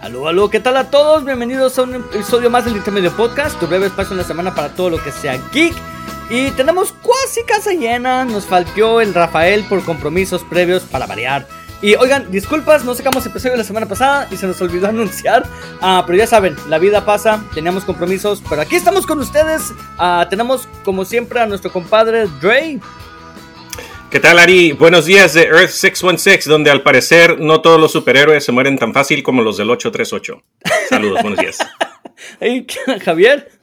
Aló, aló, ¿qué tal a todos? Bienvenidos a un episodio más del Intermedio Podcast, tu breve espacio en la semana para todo lo que sea geek. Y tenemos casi casa llena, nos faltó el Rafael por compromisos previos para variar. Y oigan, disculpas, no sacamos episodio la semana pasada y se nos olvidó anunciar. Ah, pero ya saben, la vida pasa, teníamos compromisos, pero aquí estamos con ustedes. Ah, tenemos como siempre a nuestro compadre Dre. ¿Qué tal, Ari? Buenos días de Earth 616, donde al parecer no todos los superhéroes se mueren tan fácil como los del 838. Saludos, buenos días. Hey, Javier.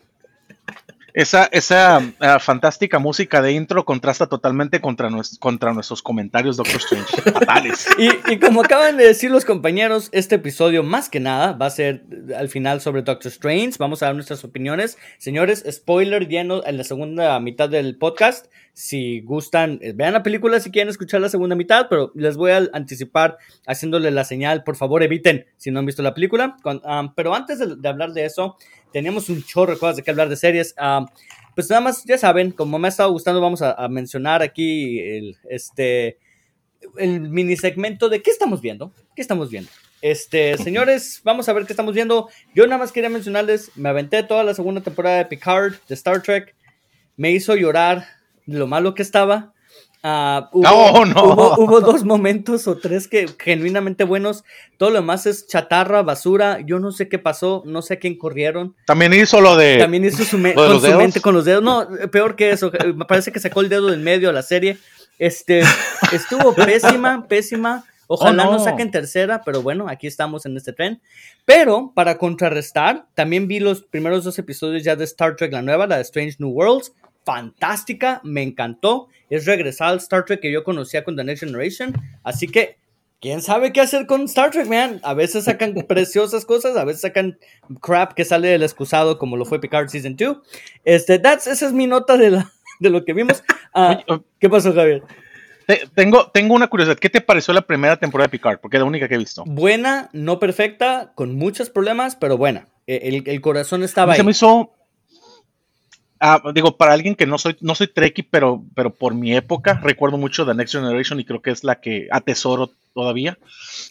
Esa, esa uh, fantástica música de intro contrasta totalmente contra, nues contra nuestros comentarios, Doctor Strange. Fatales. Y, y, como acaban de decir los compañeros, este episodio más que nada va a ser al final sobre Doctor Strange. Vamos a dar nuestras opiniones. Señores, spoiler lleno en la segunda mitad del podcast. Si gustan, vean la película si quieren escuchar la segunda mitad, pero les voy a anticipar haciéndole la señal. Por favor, eviten si no han visto la película. Um, pero antes de, de hablar de eso, teníamos un chorro de cosas de que hablar de series. Um, pues nada más, ya saben, como me ha estado gustando, vamos a, mencionar aquí el, este, el mini segmento de qué estamos viendo. ¿Qué estamos viendo? Este, señores, vamos a ver qué estamos viendo. Yo nada más quería mencionarles, me aventé toda la segunda temporada de Picard, de Star Trek. Me hizo llorar lo malo que estaba. Uh, hubo, oh, no. hubo, hubo, dos momentos o tres que genuinamente buenos. Todo lo demás es chatarra, basura. Yo no sé qué pasó, no sé a quién corrieron. También hizo lo de. También hizo su, me con su mente con los dedos. No, peor que eso. Me parece que sacó el dedo del medio a la serie. Este estuvo pésima, pésima. Ojalá oh, no. no saquen tercera, pero bueno, aquí estamos en este tren. Pero para contrarrestar, también vi los primeros dos episodios ya de Star Trek, la nueva, la de Strange New Worlds fantástica, me encantó. Es regresar al Star Trek que yo conocía con The Next Generation. Así que, ¿quién sabe qué hacer con Star Trek, man? A veces sacan preciosas cosas, a veces sacan crap que sale del excusado, como lo fue Picard Season 2. Este, that's, esa es mi nota de, la, de lo que vimos. Uh, ¿Qué pasó, Javier? Te, tengo, tengo una curiosidad. ¿Qué te pareció la primera temporada de Picard? Porque es la única que he visto. Buena, no perfecta, con muchos problemas, pero buena. El, el corazón estaba ahí. Se me hizo Ah, digo, para alguien que no soy, no soy Trekkie, pero, pero por mi época, recuerdo mucho The Next Generation y creo que es la que atesoro todavía.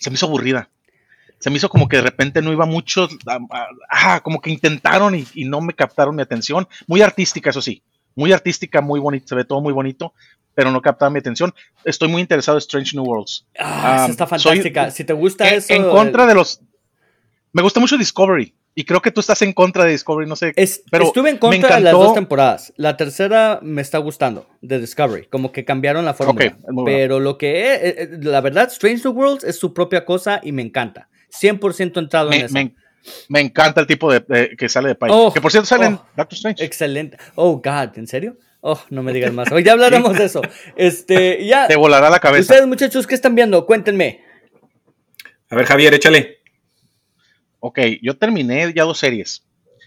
Se me hizo aburrida. Se me hizo como que de repente no iba mucho, ah, como que intentaron y, y, no me captaron mi atención. Muy artística, eso sí. Muy artística, muy bonito, se ve todo muy bonito, pero no captaba mi atención. Estoy muy interesado en Strange New Worlds. Ah, um, está fantástica. Soy, si te gusta en, eso. En contra de los. Me gusta mucho Discovery. Y creo que tú estás en contra de Discovery, no sé. Es, pero estuve en contra de las dos temporadas. La tercera me está gustando, de Discovery. Como que cambiaron la fórmula. Okay, pero lo que es, la verdad, Strange New Worlds es su propia cosa y me encanta. 100% entrado me, en eso. Me, me, encanta el tipo de, de que sale de país. Oh, que por cierto sale oh, en Doctor Strange. Excelente. Oh, God, ¿en serio? Oh, no me digas más. Hoy ya hablaremos de eso. Este, ya. Te volará la cabeza. Ustedes, muchachos, ¿qué están viendo? Cuéntenme. A ver, Javier, échale. Ok, yo terminé ya dos series.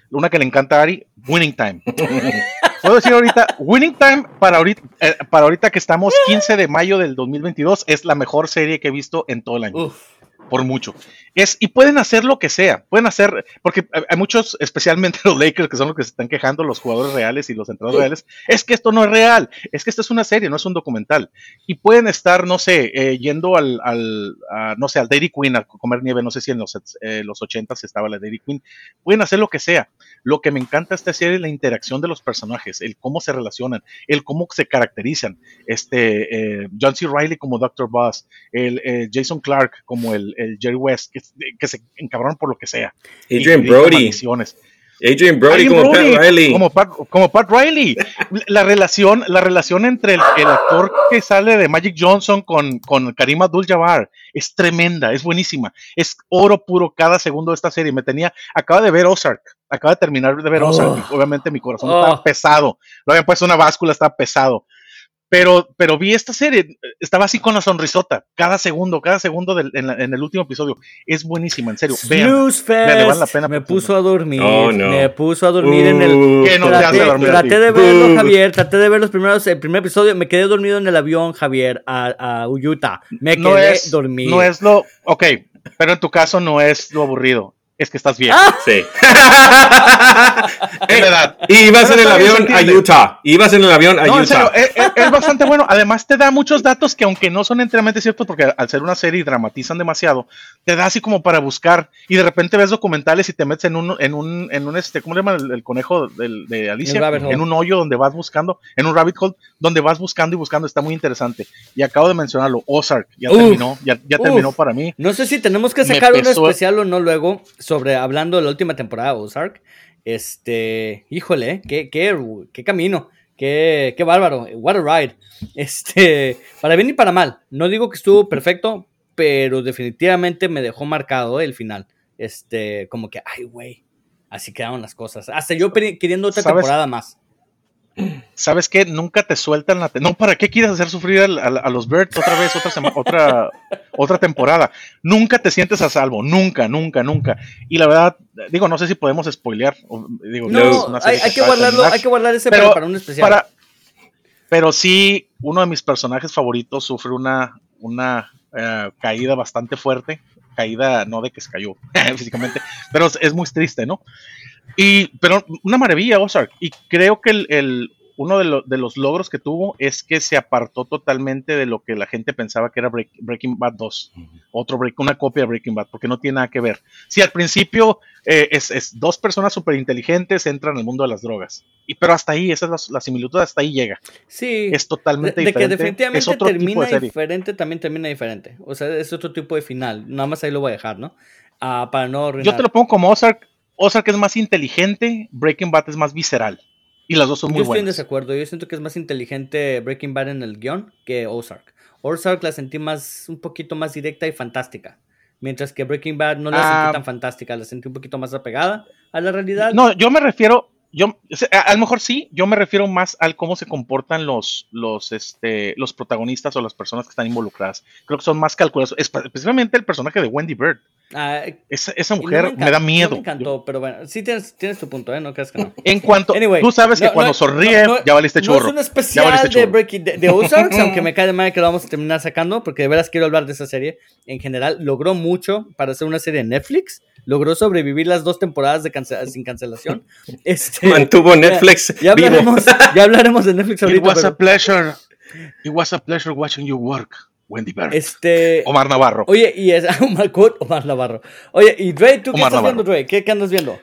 Una que le encanta a Ari, Winning Time. Puedo decir ahorita, Winning Time para ahorita, eh, para ahorita que estamos 15 de mayo del 2022 es la mejor serie que he visto en todo el año. Uf. Por mucho. Es, y pueden hacer lo que sea. Pueden hacer, porque hay muchos, especialmente los Lakers, que son los que se están quejando, los jugadores reales y los entrenadores reales. Es que esto no es real. Es que esto es una serie, no es un documental. Y pueden estar, no sé, eh, yendo al, al a, no sé, al Dairy Queen a comer nieve. No sé si en los, eh, los 80 estaba la Dairy Queen. Pueden hacer lo que sea. Lo que me encanta esta serie es la interacción de los personajes, el cómo se relacionan, el cómo se caracterizan. Este, eh, John C. Riley como Dr. Boss, el eh, Jason Clark como el, el Jerry West, que, que, se encabronan por lo que sea. Adrian y, Brody. Adrian Brody Adrian como Brody, Pat Riley. Como Pat, como Pat Riley. La relación, la relación entre el, el, actor que sale de Magic Johnson con, con Karim Abdul-Jabbar es tremenda, es buenísima. Es oro puro cada segundo de esta serie. Me tenía, acaba de ver Ozark, acaba de terminar de ver Oh. Ozark. Obviamente mi corazón Oh. estaba pesado. Lo habían puesto una báscula, estaba pesado. Pero, pero vi esta serie, estaba así con la sonrisota, cada segundo, cada segundo del, en, la- en el último episodio. Es buenísima, en serio. Vean. Vean, le vale la pena me puso a dormir. Oh, no. Me puso a dormir en el. Uh, ¿Qué no te traté, hace dormir traté de verlo, Uh. Javier. Traté de ver los primeros, el primer episodio. Me quedé dormido en el avión, Javier, a, a Utah. Me quedé no es, dormido. no es lo, ok, pero en tu caso no es lo aburrido. Es que estás viejo. Ah. Sí. Es verdad. y ibas en el bien, avión a. Utah. Ibas en el avión a No, en serio, Utah. es, bastante bueno. Además, te da muchos datos que, aunque no son enteramente ciertos, porque al ser una serie y dramatizan demasiado, te da así como para buscar. Y de repente ves documentales y te metes en un, en un, en un este, ¿cómo le llaman el, el conejo del- de Alicia? En un hoyo donde vas buscando, en un rabbit hole, donde vas buscando y buscando. Está muy interesante. Y acabo de mencionarlo, Ozark, ya Uf. terminó, ya, ya Uf. terminó para mí. No sé si tenemos que sacar un pesó- especial o no luego sobre hablando de la última temporada de Ozark. Este, híjole, qué, qué, qué camino, qué, qué bárbaro, what a ride. Este, para bien y para mal. No digo que estuvo perfecto, pero definitivamente me dejó marcado el final. Este, como que, ay, güey, así quedaron las cosas. Hasta yo queriendo otra ¿Sabes? temporada más. ¿Sabes qué? Nunca te sueltan la... te- No, ¿para qué quieres hacer sufrir al- al- a, los Birds otra vez, otra, otra, otra temporada? Nunca te sientes a salvo, nunca, nunca, nunca. Y la verdad, digo, no sé si podemos spoilear. o- Digo, No, es una serie hay, hay que guardarlo, terminar, hay que guardar ese Pero para, para un especial. para- pero sí, uno de mis personajes favoritos sufre una, una eh, caída bastante fuerte. Caída, no de que se cayó físicamente, pero es, muy triste, ¿no? Y, pero una maravilla, Ozark. Y creo que el- uno de, lo- de los logros que tuvo es que se apartó totalmente de lo que la gente pensaba que era Break- Breaking Bad 2. Otro break, una copia de Breaking Bad, porque no tiene nada que ver. Si al principio eh, es, es dos personas súper inteligentes entran al mundo de las drogas. Y, pero hasta ahí, esa es la, la similitud, hasta ahí llega. sí. Es totalmente de, de que diferente. definitivamente es otro tipo termina de serie. diferente, también termina diferente. O sea, es otro tipo de final. Nada más ahí lo voy a dejar, ¿no? Ah, para no arruinar. Yo te lo pongo como Ozark. Ozark es más inteligente, Breaking Bad es más visceral. Y las dos son muy Yo estoy en buenas. desacuerdo. Yo siento que es más inteligente Breaking Bad en el guion que Ozark. Ozark la sentí más, un poquito más directa y fantástica. Mientras que Breaking Bad no la Ah. sentí tan fantástica, la sentí un poquito más apegada a la realidad. No, yo me refiero, yo, a, a lo mejor sí, yo me refiero más al cómo se comportan los, los, este, los protagonistas o las personas que están involucradas. Creo que son más calculados, espe- especialmente el personaje de Wendy Bird. Ah, Esa, esa y no mujer me, da no miedo. me encantó, pero bueno, sí tienes, tienes tu punto, ¿eh? No creas que no. En cuanto, Anyway, tú sabes que no, cuando no, sonríe, no, no, ya valiste No churro. es un especial de. Breaking, de, de Ozarks, aunque me cae de mal que lo vamos a terminar sacando, porque de veras quiero hablar de esa serie. En general, logró mucho para hacer una serie de Netflix. Logró sobrevivir las dos temporadas de cance- sin cancelación. Este, Mantuvo Netflix ya, vivo. hablaremos, ya hablaremos de Netflix It ahorita. was a pleasure. It was a pleasure watching you work, Wendy Bird. este, Omar Navarro. oye, y es Omar, Cot- Omar Navarro. Oye, y Dre, ¿tú qué Omar estás Navarro. viendo, Dre? ¿Qué, qué andas viendo?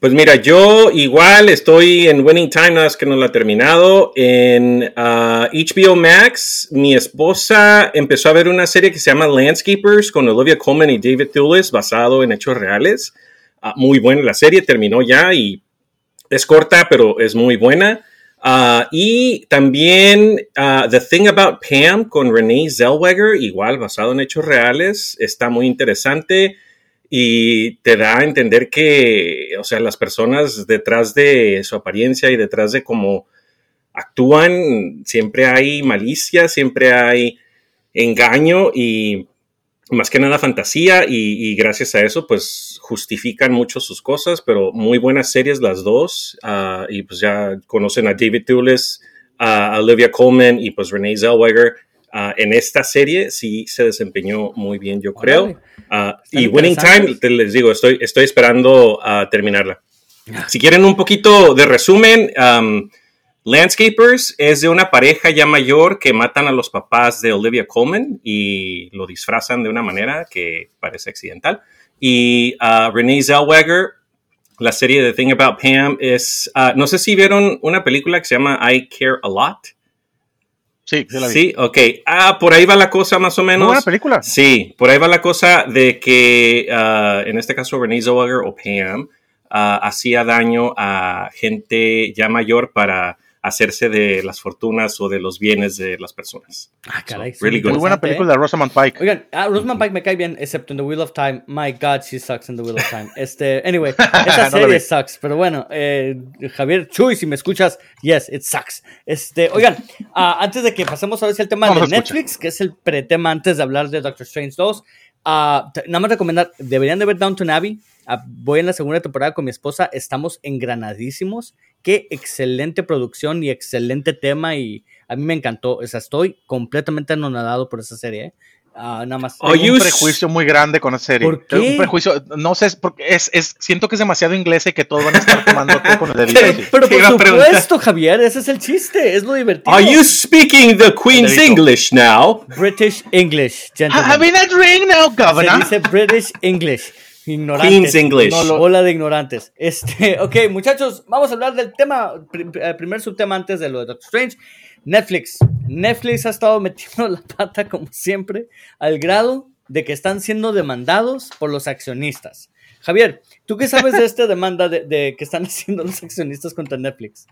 Pues mira, yo igual estoy en Winning Time, nada más que no lo ha terminado. En ah, HBO Max, mi esposa empezó a ver una serie que se llama Landscapers con Olivia Colman y David Thewlis, basado en hechos reales. Ah, muy buena la serie, terminó ya y es corta, pero es muy buena. Ah, y también ah, The Thing About Pam con Renee Zellweger, igual basado en hechos reales, está muy interesante y te da a entender que, o sea, las personas detrás de su apariencia y detrás de cómo actúan, siempre hay malicia, siempre hay engaño y más que nada fantasía y, y gracias a eso pues justifican mucho sus cosas, pero muy buenas series las dos ah, y pues ya conocen a David Thewlis, a Olivia Colman y pues Renee Zellweger. Ah, en esta serie sí se desempeñó muy bien, yo creo. Están y Winning Time, te les digo, estoy, estoy esperando a terminarla. Si quieren un poquito de resumen, um, Landscapers es de una pareja ya mayor que matan a los papás de Olivia Colman y lo disfrazan de una manera que parece accidental. Y uh, Renee Zellweger, la serie de Thing About Pam es, uh, no sé si vieron una película que se llama I Care a Lot. Sí, sí la vi. Sí, ok. Ah, por ahí va la cosa más o menos. buena película. Sí, por ahí va la cosa de que ah, en este caso Renee Zellweger o Pam ah, hacía daño a gente ya mayor para hacerse de las fortunas o de los bienes de las personas. Ah, caray. So, really good. Muy buena ¿eh? película de Rosamund Pike. Oigan, a Rosamund Pike me cae bien, excepto en The Wheel of Time. My God, she sucks in The Wheel of Time. Este, anyway, esa No serie sucks, pero bueno, eh, Javier Chuy, si me escuchas, yes, it sucks. Este, oigan, ah, antes de que pasemos ahora sí al tema No de nos escucha. Netflix, que es el pretema antes de hablar de Doctor Strange 2, t- nada más recomendar, deberían de ver Downton Abbey. Ah, voy en la segunda temporada con mi esposa, estamos engranadísimos. Qué excelente producción y excelente tema y a mí me encantó. O sea, estoy completamente anonadado por esa serie. ¿eh? Ah, nada más. Hay un prejuicio muy grande con esa serie. ¿Por qué? Un prejuicio, no sé, porque es, es, siento que es demasiado inglés y que todos van a estar tomando té con el dedito. Pero por supuesto, Javier, ese es el chiste, es lo divertido. Are you speaking the Queen's. English now? British English, gentlemen. Having a drink now, Se governor. dice British English. Ignorantes. Queen's English. No, lo- Bola de ignorantes. Este, ok, muchachos, vamos a hablar del tema, eh, primer subtema antes de lo de Doctor Strange. Netflix. Netflix ha estado metiendo la pata como siempre, al grado de que están siendo demandados por los accionistas. Javier, ¿tú qué sabes de esta demanda de, de que están haciendo los accionistas contra Netflix?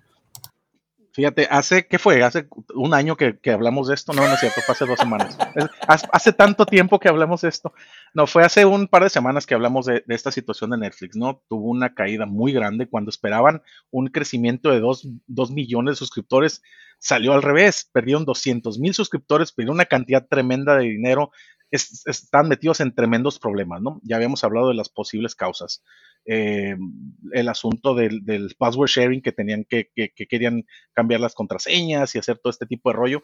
Fíjate, hace, ¿qué fue? Hace un año que, que hablamos de esto. No, no es cierto, fue hace dos semanas. Hace, hace tanto tiempo que hablamos de esto. No, fue hace un par de semanas que hablamos de, de esta situación de Netflix, ¿no? Tuvo una caída muy grande cuando esperaban un crecimiento de dos, dos millones de suscriptores. Salió al revés, perdieron 200 mil suscriptores, perdieron una cantidad tremenda de dinero. Es- están metidos en tremendos problemas, ¿no? Ya habíamos hablado de las posibles causas. Eh, el asunto del, del password sharing que tenían que, que, que querían cambiar las contraseñas y hacer todo este tipo de rollo.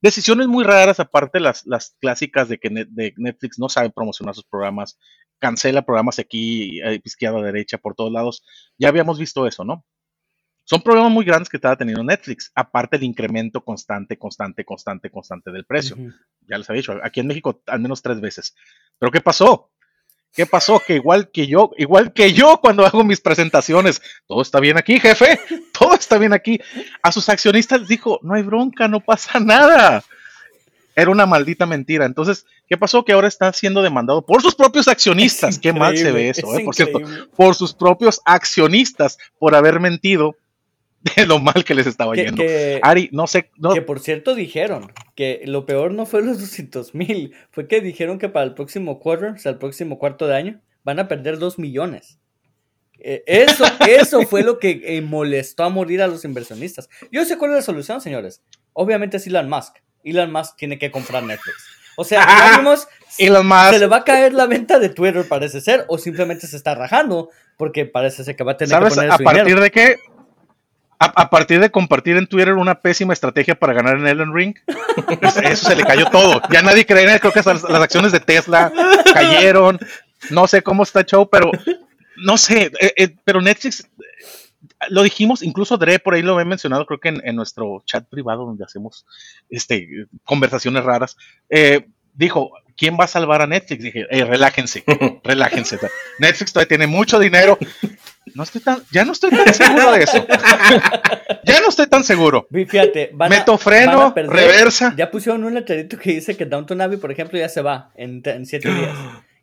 Decisiones muy raras, aparte las, las clásicas de que Net- de Netflix no sabe promocionar sus programas, cancela programas aquí, eh, izquierda, derecha, por todos lados. Ya habíamos visto eso, ¿no? Son problemas muy grandes que estaba teniendo Netflix, aparte el incremento constante, constante, constante, constante del precio. Ya les había dicho, aquí en México al menos tres veces. Pero ¿qué pasó? ¿Qué pasó? Que igual que yo, igual que yo cuando hago mis presentaciones, todo está bien aquí, jefe, todo está bien aquí. A sus accionistas les dijo, no hay bronca, no pasa nada. Era una maldita mentira. Entonces, ¿qué pasó? Que ahora está siendo demandado por sus propios accionistas. Es Qué mal se ve eso, es eh, por cierto. Por sus propios accionistas por haber mentido de lo mal que les estaba Que, yendo. que- Ari, no sé, no, que por cierto dijeron que lo peor no fue los 200 mil, fue que dijeron que para el próximo quarter, o sea, el próximo cuarto de año, van a perder 2 millones. Eh, eso, eso fue lo que eh, molestó a morir a los inversionistas. Yo sé cuál es la solución, señores. Obviamente es Elon Musk. Elon Musk tiene que comprar Netflix. O sea, vimos, Elon Musk, se le va a caer la venta de Twitter, parece ser, o simplemente se está rajando, porque parece ser que va a tener que ¿Sabes poner a su partir dinero. de qué? A, partir de compartir en Twitter una pésima estrategia para ganar en Elden Ring, pues, eso se le cayó todo. Ya nadie cree. Creo que las, acciones de Tesla cayeron. No sé cómo está el show, pero no sé. eh, eh, pero Netflix, lo dijimos, incluso Dre por ahí lo he mencionado, creo que en, nuestro chat privado donde hacemos este, conversaciones raras. eh, dijo, ¿quién va a salvar a Netflix? Dije, "Eh, relájense, relájense. Netflix todavía tiene mucho dinero. No estoy tan, ya no estoy tan seguro de eso. ya no estoy tan seguro. Fíjate, van a- Meto freno, van a perder- reversa. Ya pusieron un letrerito que dice que Downton Abbey, por ejemplo, ya se va en, en siete días.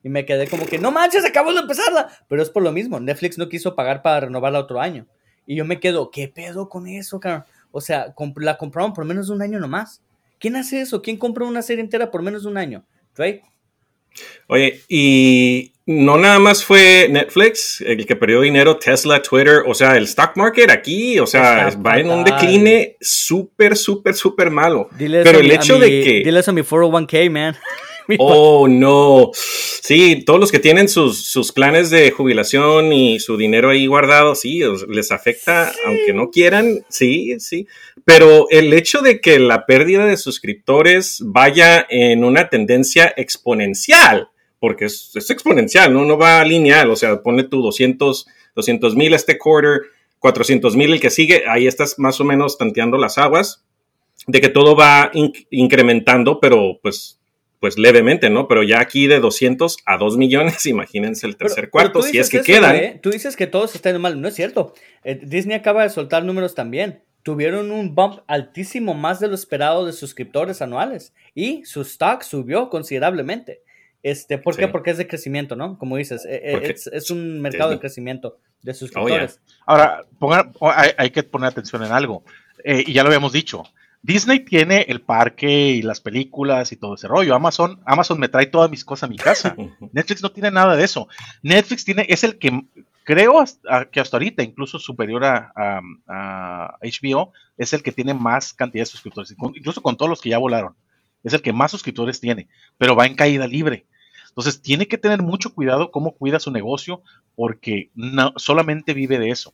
Y me quedé como que, no manches, acabo de empezarla. Pero es por lo mismo, Netflix no quiso pagar para renovarla otro año. Y yo me quedo, ¿qué pedo con eso, cabrón? O sea, comp- la compraron por menos de un año nomás. ¿Quién hace eso? ¿Quién compra una serie entera por menos de un año? Drake. Oye, y no nada más fue Netflix el que perdió dinero, Tesla, Twitter, o sea, el stock market aquí, o sea, Está va en un decline súper, súper, súper malo. Dile eso Pero el mi- hecho mi- de que... Dile eso a mi 401k, man. Oh, no. Sí, todos los que tienen sus, sus planes de jubilación y su dinero ahí guardado, sí, les afecta, aunque no quieran, sí, sí. Pero el hecho de que la pérdida de suscriptores vaya en una tendencia exponencial, porque es, es exponencial, ¿no? No va lineal, o sea, pone tu 200 mil este quarter, 400 mil el que sigue, ahí estás más o menos tanteando las aguas de que todo va inc- incrementando, pero pues pues levemente, ¿no? Pero ya aquí de 200 a 2 millones, imagínense el tercer pero cuarto, tú si es que eso, quedan. ¿eh? Tú dices que todos están mal. No es cierto. Eh, Disney acaba de soltar números también. Tuvieron un bump altísimo más de lo esperado de suscriptores anuales. Y su stock subió considerablemente. Este, ¿Por qué? Sí. Porque es de crecimiento, ¿no? Como dices, eh, eh, es, es un mercado de crecimiento de suscriptores. Ahora, pongan- o- hay, hay que poner atención en algo. Eh, y ya lo habíamos dicho. Disney tiene el parque y las películas y todo ese rollo. Amazon, Amazon me trae todas mis cosas a mi casa. Netflix no tiene nada de eso. Netflix tiene, es el que creo hasta- que hasta ahorita, incluso superior a, a- a HBO, es el que tiene más cantidad de suscriptores, inclu- incluso con todos los que ya volaron. Es el que más suscriptores tiene, pero va en caída libre. Entonces tiene que tener mucho cuidado cómo cuida su negocio, porque no, solamente vive de eso.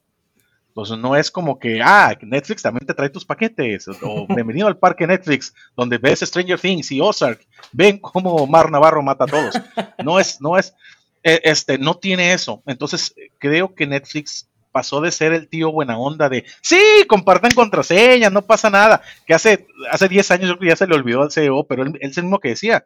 Entonces no es como que, ah, Netflix también te trae tus paquetes, o bienvenido al parque Netflix, donde ves Stranger Things y Ozark, ven cómo Mar Navarro mata a todos. No es, no es, e, este, no tiene eso. Entonces creo que Netflix pasó de ser el tío buena onda de, sí, compartan contraseñas, no pasa nada, que hace, hace 10 años yo creo que ya se le olvidó al CEO, pero él, él es el mismo que decía,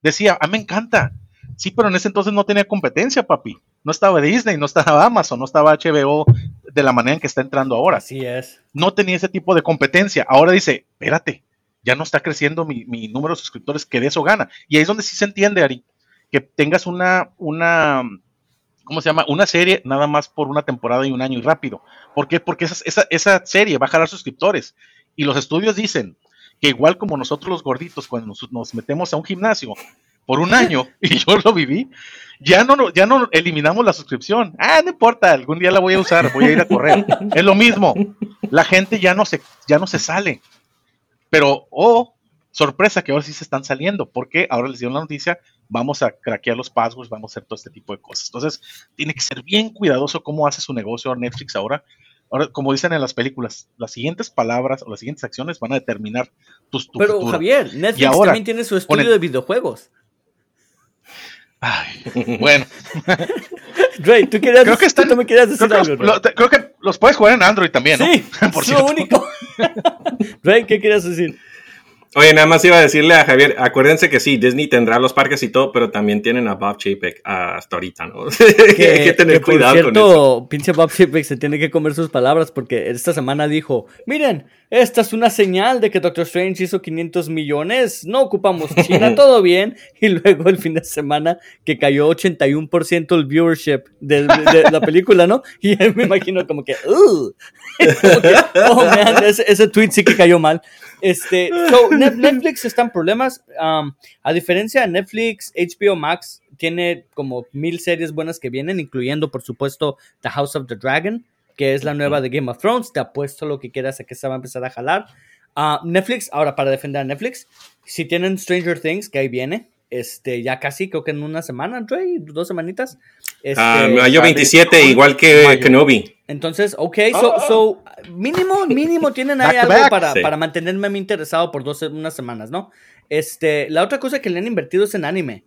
decía, a mí me encanta, sí, pero en ese entonces no tenía competencia, papi, no estaba Disney, no estaba Amazon, no estaba HBO de la manera en que está entrando ahora. Así es. No tenía ese tipo de competencia, ahora dice, espérate, ya no está creciendo mi, mi número de suscriptores, que de eso gana, y ahí es donde sí se entiende, Ari, que tengas una, una, ¿cómo se llama? Una serie nada más por una temporada y un año y rápido. ¿Por qué? Porque esa, esa, esa serie va a jalar suscriptores. Y los estudios dicen que igual como nosotros los gorditos, cuando nos, nos metemos a un gimnasio por un año, y yo lo viví, ya no, ya no eliminamos la suscripción. Ah, no importa, algún día la voy a usar, voy a ir a correr. es lo mismo. La gente ya no se, ya no se sale. Pero, oh, sorpresa que ahora sí se están saliendo, porque ahora les dieron la noticia, vamos a craquear los passwords, vamos a hacer todo este tipo de cosas. Entonces, tiene que ser bien cuidadoso cómo hace su negocio Netflix ahora. Ahora, como dicen en las películas, las siguientes palabras o las siguientes acciones van a determinar tus tu Pero futuro. Javier, Netflix ahora, también tiene su estudio el- de videojuegos. Ay, bueno, Ray, tú querías creo que están, tú me querías decir creo, que algo, los, lo- creo que los puedes jugar en Android también, ¿no? Sí, Por es lo cierto. único. Ray, ¿qué querías decir? Oye, nada más iba a decirle a Javier, acuérdense que sí, Disney tendrá los parques y todo, pero también tienen a Bob Chapek hasta ahorita, ¿no? Hay que tener que, por cuidado con eso. cierto, pinche Bob Chapek se tiene que comer sus palabras porque esta semana dijo, miren, esta es una señal de que Doctor Strange hizo 500 millones, no ocupamos China, todo bien. Y luego el fin de semana que cayó 81% el viewership de, de- de la película, ¿no? Y me imagino como que. Como que, oh man, ese, ese tweet sí que cayó mal. Este, so, Net- Netflix está en problemas. um, a diferencia de Netflix, HBO Max tiene como mil series buenas que vienen, incluyendo, por supuesto, The House of the Dragon, que es la nueva de Game of Thrones. Te apuesto lo que quieras a que se va a empezar a jalar. Ah, Netflix, ahora para defender a Netflix, si tienen Stranger Things, que ahí viene, este, ya casi, creo que en una semana, Trey, dos semanitas. Este, Ah, mayo sale 27, con- igual que mayo. Kenobi. entonces, ok, so, so, mínimo, mínimo tienen ahí algo back. para, Sí. para mantenerme interesado por dos, unas semanas, ¿no? Este, la otra cosa que le han invertido es en anime,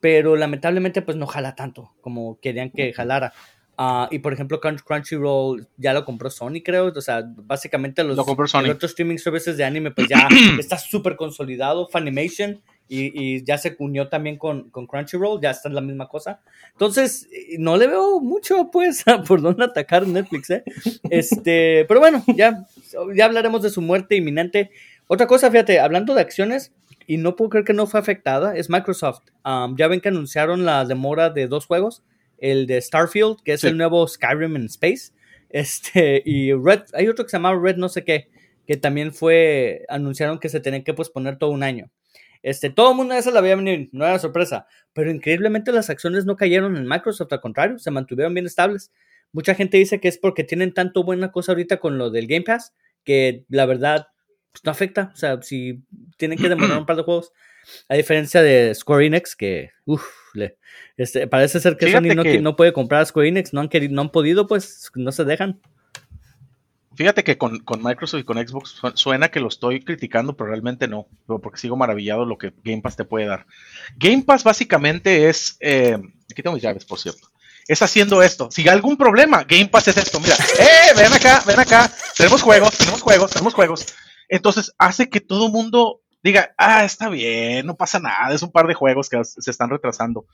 pero lamentablemente pues no jala tanto como querían que jalara. Ah, y por ejemplo, Crunch- Crunchyroll ya lo compró Sony, creo. O sea, básicamente los Lo compró Sony. el otro streaming services de anime pues ya está súper consolidado. Funimation y, y ya se unió también con, con Crunchyroll, ya está en la misma cosa. Entonces, eh, no le veo mucho, pues, por dónde atacar Netflix, ¿eh? Este, pero bueno, ya, ya hablaremos de su muerte inminente. Otra cosa, fíjate, hablando de acciones, y no puedo creer que no fue afectada, es Microsoft. Um, ya ven que anunciaron la demora de dos juegos, el de Starfield, que es Sí. el nuevo Skyrim en Space, este, y Red, hay otro que se llama Red no sé qué, que también fue, anunciaron que se tenían que posponer todo un año. Este, todo el mundo se la había venir, no era sorpresa, pero increíblemente las acciones no cayeron en Microsoft, al contrario, se mantuvieron bien estables. Mucha gente dice que es porque tienen tanto buena cosa ahorita con lo del Game Pass, que la verdad pues, no afecta. O sea, si tienen que demorar un par de juegos, a diferencia de Square Enix, que uff, este, parece ser que Fíjate Sony no, que- no puede comprar a Square Enix, no han, querido, no han podido, pues no se dejan. Fíjate que con, Microsoft y con Xbox su- suena que lo estoy criticando, pero realmente no, porque sigo maravillado lo que Game Pass te puede dar. Game Pass básicamente es, eh, aquí tengo mis llaves, por cierto, es haciendo esto. Si hay algún problema, Game Pass es esto, mira, eh, ven acá, ven acá, tenemos juegos, tenemos juegos, tenemos juegos. Entonces hace que todo mundo diga, ah, está bien, no pasa nada, es un par de juegos que se están retrasando.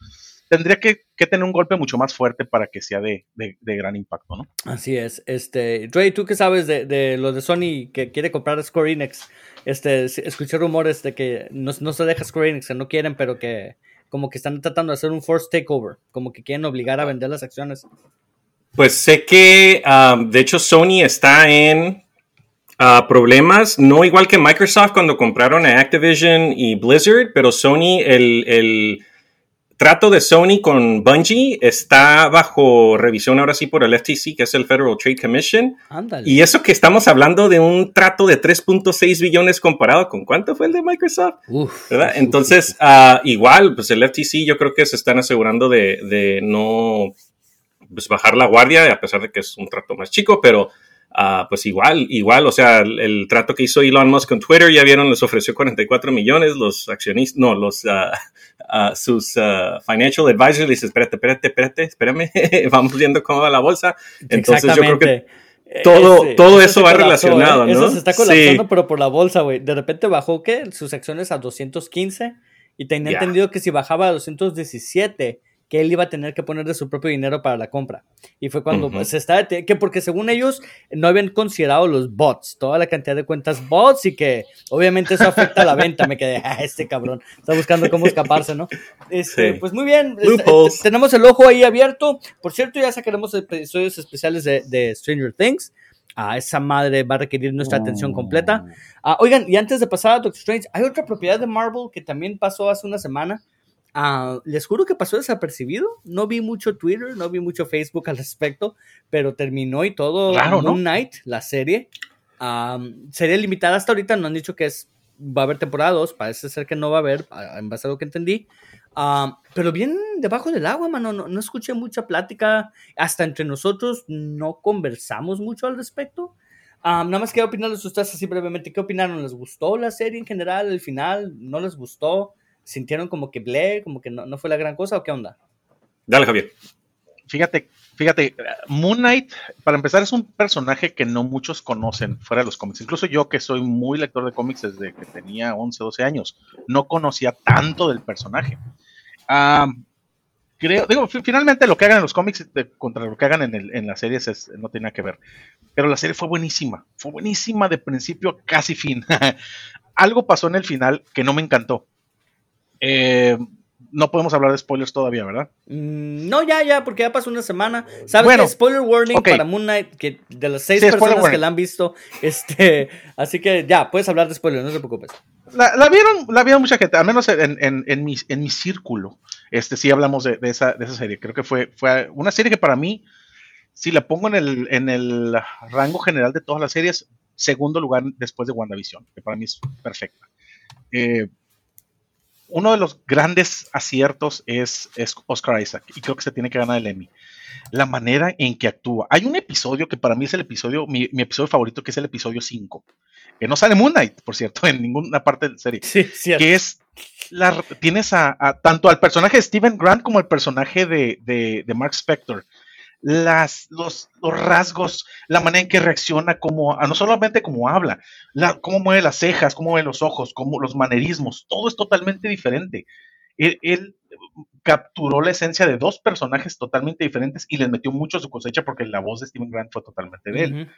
Tendría que, que tener un golpe mucho más fuerte para que sea de, de- de gran impacto, ¿no? Así es. Este, Dre, ¿tú qué sabes de, de lo de Sony que quiere comprar a Square Enix? Este, escuché rumores de que no, no se deja Square Enix, que no quieren, pero que como que están tratando de hacer un forced takeover, como que quieren obligar a vender las acciones. Pues sé que, um, de hecho, Sony está en uh, problemas, no igual que Microsoft cuando compraron a Activision y Blizzard, pero Sony, el, el trato de Sony con Bungie está bajo revisión ahora sí por el FTC, que es el Federal Trade Commission. Ándale. Y eso que estamos hablando de un trato de 3.6 billones comparado con cuánto fue el de Microsoft. Uf, ¿verdad? uf, Entonces, ah, igual, pues el FTC yo creo que se están asegurando de, de no pues, bajar la guardia, a pesar de que es un trato más chico, pero Ah, pues igual, igual, o sea, el, trato que hizo Elon Musk con Twitter, ya vieron, les ofreció 44 millones, los accionistas, no, los, uh, uh, sus uh, financial advisors, dice, espérate, espérate, espérate, espérame, vamos viendo cómo va la bolsa. Entonces yo creo que todo, todo eso, va relacionado, ¿eh? ¿no? Eso se está colapsando, pero por la bolsa, güey. De repente bajó, ¿qué? Sus acciones a 215 y tenía entendido que si bajaba a 217 que él iba a tener que poner de su propio dinero para la compra. Y fue cuando pues, se estaba, que porque según ellos no habían considerado los bots, toda la cantidad de cuentas bots y que obviamente eso afecta a la venta. Me quedé, ah, este cabrón, está buscando cómo escaparse, ¿no? Este, Pues muy bien, este, tenemos el ojo ahí abierto. Por cierto, ya sacaremos episodios especiales de, Stranger Things. Ah, esa madre va a requerir nuestra atención completa. Ah, oigan, y antes de pasar a Doctor Strange, hay otra propiedad de Marvel que también pasó hace una semana Ah, les juro que pasó desapercibido. No vi mucho Twitter, no vi mucho Facebook al respecto, pero terminó y todo Moon Knight, la serie. sería limitada hasta ahorita, no han dicho que es, va a haber temporada 2, parece ser que no va a haber, en base a lo que entendí. pero bien debajo del agua, mano, no, escuché mucha plática, hasta entre nosotros no conversamos mucho al respecto. nada más quiero opinarles ustedes así brevemente. ¿Qué opinaron? ¿Les gustó la serie en general? ¿El final? ¿No les gustó? Sintieron como que ble, como que no, fue la gran cosa o qué onda? Dale, Javier. Fíjate, fíjate, Moon Knight, para empezar, es un personaje que no muchos conocen fuera de los cómics. Incluso yo, que soy muy lector de cómics desde que tenía 11, 12 años, no conocía tanto del personaje. creo, digo, finalmente lo que hagan en los cómics contra lo que hagan en, en las series no tiene nada que ver. Pero la serie fue buenísima, fue buenísima de principio a casi fin. Algo pasó en el final que no me encantó. Eh, no podemos hablar de spoilers todavía, ¿verdad? Mm, no, ya, ya, porque ya pasó una semana. ¿Sabes Spoiler warning para Moon Knight, que de las seis personas que la han visto, este, así que ya, puedes hablar de spoilers, no te preocupes. La, vieron, la vieron mucha gente, al menos en, en, en, mi, en mi círculo, este, sí hablamos de, esa, de esa serie. Creo que fue, fue una serie que para mí, si la pongo en el, en el rango general de todas las series, segundo lugar después de WandaVision, que para mí es perfecta. Eh, uno de los grandes aciertos es, Oscar Isaac y creo que se tiene que ganar el Emmy. La manera en que actúa. Hay un episodio que para mí es el episodio, mi, episodio favorito, que es el episodio 5, que no sale Moon Knight, por cierto, en ninguna parte de la serie. Sí, cierto. Que es, la, tienes a, tanto al personaje de Steven Grant como al personaje de, de Mark Spector las, los, rasgos, la manera en que reacciona, como, no solamente como habla, la, cómo mueve las cejas, cómo mueve los ojos, cómo los manerismos, todo es totalmente diferente. Él, capturó la esencia de dos personajes totalmente diferentes y les metió mucho su cosecha porque la voz de Steven Grant fue totalmente de él.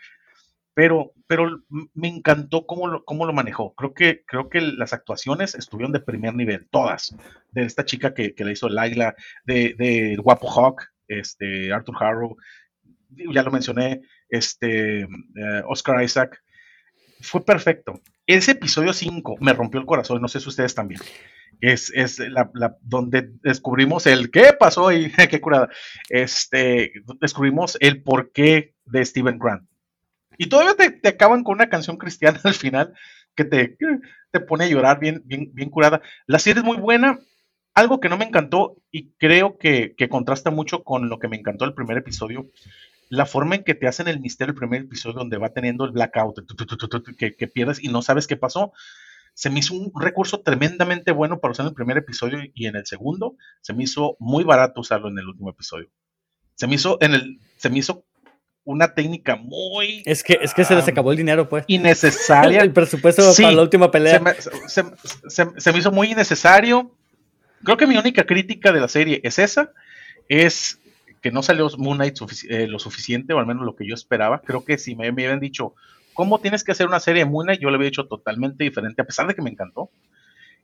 Pero, pero me encantó cómo lo, cómo lo manejó. Creo que, creo que las actuaciones estuvieron de primer nivel, todas. De esta chica que, que le hizo Laila, de, de Guapo Hawk, este, Arthur Harrow, ya lo mencioné, este, eh, Oscar Isaac, fue perfecto. Ese episodio 5 me rompió el corazón, no sé si ustedes también. Es, es la, donde descubrimos el qué pasó y qué curada. Este, descubrimos el porqué de Steven Grant. Y todavía te, acaban con una canción cristiana al final que te, te pone a llorar bien, bien, bien curada. La serie es muy buena algo que no me encantó y creo que, contrasta mucho con lo que me encantó el primer episodio, la forma en que te hacen el misterio el primer episodio donde va teniendo el blackout, que, que pierdes y no sabes qué pasó, se me hizo un recurso tremendamente bueno para usar en el primer episodio y en el segundo se me hizo muy barato usarlo en el último episodio. Se me hizo en el se me hizo una técnica muy Es que es que se les acabó el dinero, pues. Innecesaria. el presupuesto para la última pelea. se me hizo muy innecesario creo que mi única crítica de la serie es esa, es que no salió Moon Knight eh, lo suficiente, o al menos lo que yo esperaba. Creo que si me, me habían dicho, ¿cómo tienes que hacer una serie de Moon Knight? Yo le había hecho totalmente diferente, a pesar de que me encantó.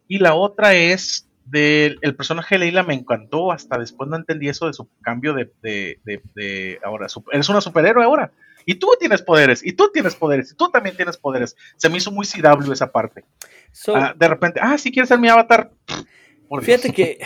Y la otra es del el personaje de Leila me encantó, hasta después no entendí eso de su cambio de, de, de, ahora, eres una superhéroe ahora. Y tú tienes poderes, y tú tienes poderes, y tú también tienes poderes. Se me hizo muy CW esa parte. Ah, de repente, ah, si quieres ser mi avatar, Fíjate que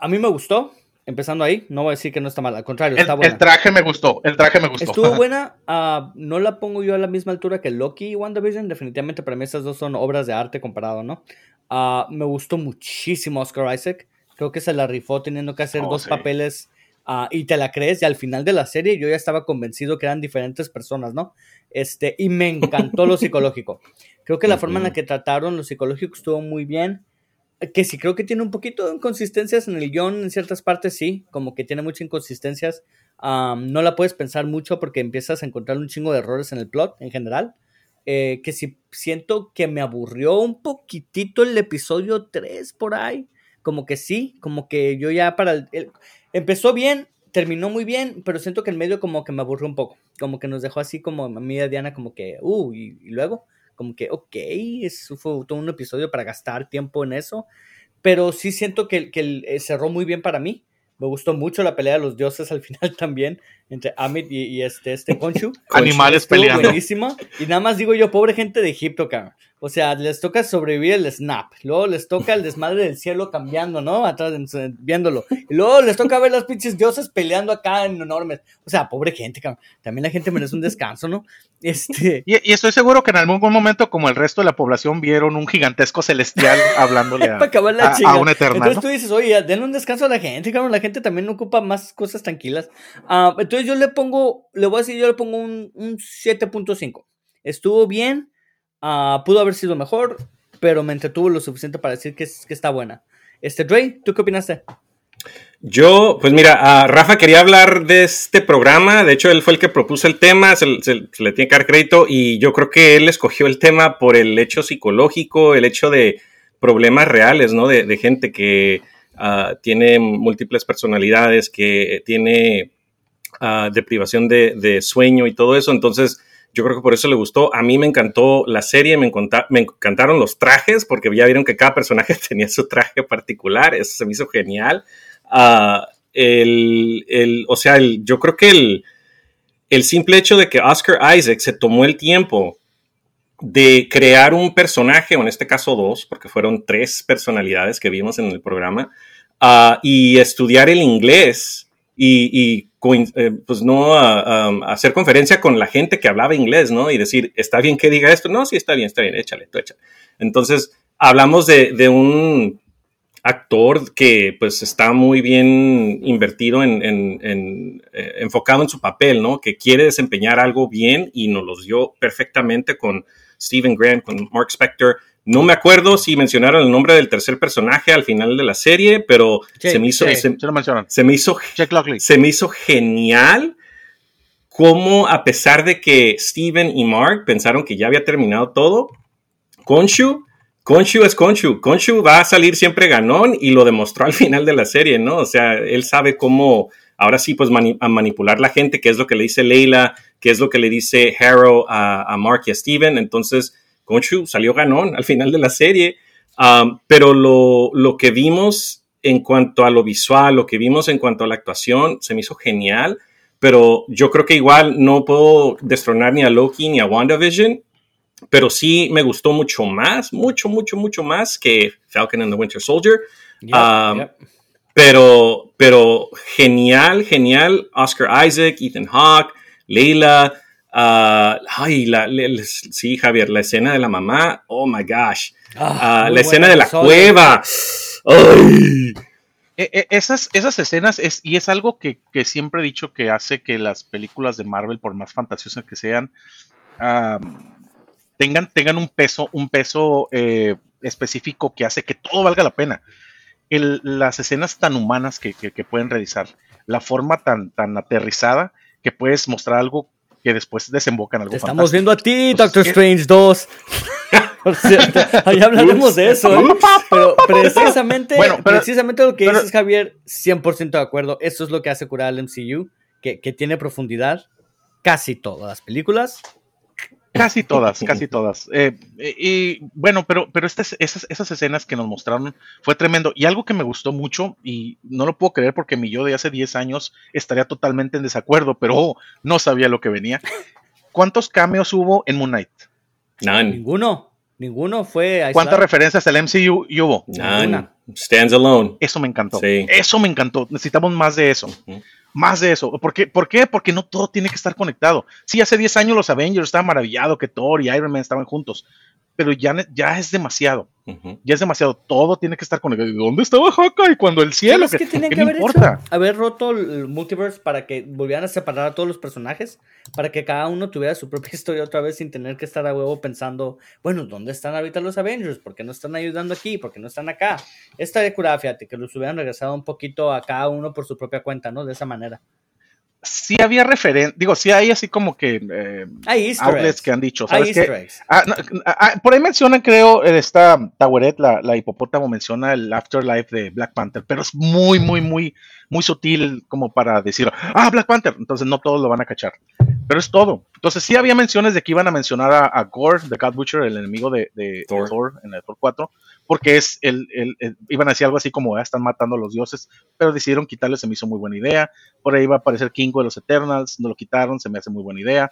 a mí me gustó, empezando ahí, no voy a decir que no está mal, al contrario, el, está buena. El traje me gustó, el traje me gustó. Estuvo buena, ah, no la pongo yo a la misma altura que Loki y WandaVision, definitivamente para mí estas dos son obras de arte comparado, ¿no? Ah, me gustó muchísimo Oscar Isaac, creo que se la rifó teniendo que hacer oh, dos papeles ah, y te la crees y al final de la serie yo ya estaba convencido que eran diferentes personas, ¿no? Este, y me encantó lo psicológico. Creo que la forma en la que trataron lo psicológico estuvo muy bien. Que sí, creo que tiene un poquito de inconsistencias en el guion, en ciertas partes sí, como que tiene muchas inconsistencias. no la puedes pensar mucho porque empiezas a encontrar un chingo de errores en el plot en general. Eh, que si siento que me aburrió un poquitito el episodio 3 por ahí. Como que sí, como que yo ya para el, empezó bien, terminó muy bien, pero siento que en medio como que me aburrió un poco. Como que nos dejó así como a mí y a Diana como que, uh, y, luego, como que, ok, eso fue todo un episodio para gastar tiempo en eso. Pero sí siento que, que eh, cerró muy bien para mí. Me gustó mucho la pelea de los dioses al final también, entre Amit y, este, este Khonshu. Animales peleando. Buenísimo. Y nada más digo yo, pobre gente de Egipto, cabrón. O sea, les toca sobrevivir el snap. Luego les toca el desmadre del cielo cambiando, ¿no? Atrás, viéndolo. Y luego les toca ver las pinches dioses peleando acá en enormes. O sea, pobre gente, cabrón. También la gente merece un descanso, ¿no? Este. Y, estoy seguro que en algún momento, como el resto de la población, vieron un gigantesco celestial hablándole a, a, un eterno. Entonces tú dices, oye, denle un descanso a la gente, cabrón. La gente también ocupa más cosas tranquilas. Ah, entonces yo le pongo, le voy a decir, yo le pongo un, un 7.5. Estuvo bien Ah, pudo haber sido mejor, pero me entretuvo lo suficiente para decir que, que está buena. Este, Dre, ¿tú qué opinaste? Yo, pues mira, Rafa quería hablar de este programa, de hecho él fue el que propuso el tema, se, le tiene que dar crédito y yo creo que él escogió el tema por el hecho psicológico, el hecho de problemas reales, ¿no? De, gente que ah, tiene múltiples personalidades, que tiene ah, deprivación de, de, sueño y todo eso, entonces yo creo que por eso le gustó. A mí me encantó la serie, me, encantaron los trajes, porque ya vieron que cada personaje tenía su traje particular. Eso se me hizo genial. Ah, el, o sea, yo creo que el, el simple hecho de que Oscar Isaac se tomó el tiempo de crear un personaje, o en este caso dos, porque fueron tres personalidades que vimos en el programa, ah, y estudiar el inglés y, eh, pues no hacer conferencia con la gente que hablaba inglés, ¿no? Y decir, ¿está bien que diga esto? No, sí, está bien, está bien, échale, tú échale. Entonces, hablamos de, un actor que pues está muy bien invertido en, eh, enfocado en su papel, ¿no? Que quiere desempeñar algo bien y nos lo dio perfectamente con Stephen Grant, con Mark Spector, no me acuerdo si mencionaron el nombre del tercer personaje al final de la serie, pero se me hizo. se, me hizo. Se me hizo genial cómo, a pesar de que Steven y Mark pensaron que ya había terminado todo, Konshu, Konshu es Konshu. Konshu va a salir siempre ganón y lo demostró al final de la serie, ¿no? O sea, él sabe cómo, ahora sí, pues a manipular la gente, que es lo que le dice Leila, que es lo que le dice Harrow a, a Mark y a Steven. Entonces, Konshu salió ganón al final de la serie, um, pero lo, que vimos en cuanto a lo visual, lo que vimos en cuanto a la actuación, se me hizo genial, pero yo creo que igual no puedo destronar ni a Loki ni a WandaVision, pero sí me gustó mucho más, mucho, mucho, mucho más que Falcon and the Winter Soldier. Um, pero, pero genial, genial. Oscar Isaac, Ethan Hawke, Leila, Ah, ay, la, sí, Javier, la escena de la mamá, oh my gosh. Ah, ah, la escena de la cueva. Ay. E, e, esas, esas escenas, es, y es algo que, siempre he dicho que hace que las películas de Marvel, por más fantasiosas que sean, tengan, tengan un peso, un peso eh, específico que hace que todo valga la pena. las escenas tan humanas que, pueden realizar, la forma tan, tan aterrizada que puedes mostrar algo que después desembocan algo Estamos viendo a ti, Doctor Strange 2. Por cierto, ahí hablaremos de eso. ¿eh? Pero precisamente, precisamente lo que dices, Javier, 100% de acuerdo. Eso es lo que hace curar al MCU, que, que tiene profundidad. Casi todas las películas Casi todas, casi todas. Eh, y bueno, pero, pero estas, esas, esas, escenas que nos mostraron fue tremendo. Y algo que me gustó mucho, y no lo puedo creer porque mi yo de hace 10 años estaría totalmente en desacuerdo, pero oh, no sabía lo que venía. ¿Cuántos cameos hubo en Moon Knight? Ninguno. Ninguno fue. ¿Cuántas referencias al MCU hubo? None. Stands alone. Eso me encantó. Eso me encantó. Necesitamos más de eso más de eso. ¿Por qué? ¿Por qué? Porque no todo tiene que estar conectado. Sí, hace 10 años los Avengers estaban maravillados que Thor y Iron Man estaban juntos, pero ya, ya es demasiado. Ya es demasiado. Todo tiene que estar con el. ¿Dónde estaba Hawkeye? Cuando el cielo. ¿Qué, que, que, haber importa? Hecho? Haber roto el multiverse para que volvieran a separar a todos los personajes. Para que cada uno tuviera su propia historia otra vez sin tener que estar a huevo pensando, bueno, ¿dónde están ahorita los Avengers? ¿Por qué no están ayudando aquí? ¿Por qué no están acá? Esta de cura, fíjate, que los hubieran regresado un poquito a cada uno por su propia cuenta, ¿no? De esa manera sí había referencia, digo, sí hay así como que eh, hay outlets que han dicho, ¿sabes qué? Ah, ah, ah, por ahí mencionan, creo, esta Taweret, la, la, hipopótamo, menciona el afterlife de Black Panther, pero es muy, muy, muy, muy sutil como para decir, ah, Black Panther, entonces no todos lo van a cachar, pero es todo. Entonces sí había menciones de que iban a mencionar a, Gore, de God Butcher, el enemigo de, Thor. en el Thor 4, porque es el, el, iban a decir algo así como, están matando a los dioses, pero decidieron quitarle, se me hizo muy buena idea. Por ahí va a aparecer Kingo de los Eternals, no lo quitaron, se me hace muy buena idea.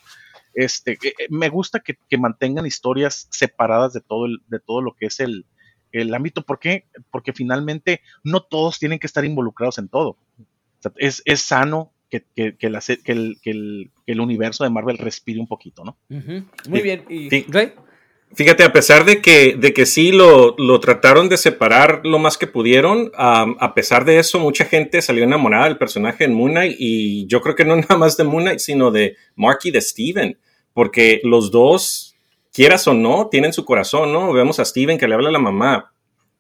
Este, eh, eh, me gusta que, mantengan historias separadas de todo, el, de todo lo que es el, el ámbito. ¿Por qué? Porque finalmente no todos tienen que estar involucrados en todo. es, es, sano que, que, que, el, el, el, universo de Marvel respire un poquito, ¿no? Muy bien. ¿Y Fíjate, a pesar de que, de que sí lo, lo trataron de separar lo más que pudieron, a pesar de eso, mucha gente salió enamorada del personaje en Moon Knight y yo creo que no nada más de Moon Knight, sino de Mark y de Steven, porque los dos, quieras o no, tienen su corazón, ¿no? Vemos a Steven que le habla a la mamá,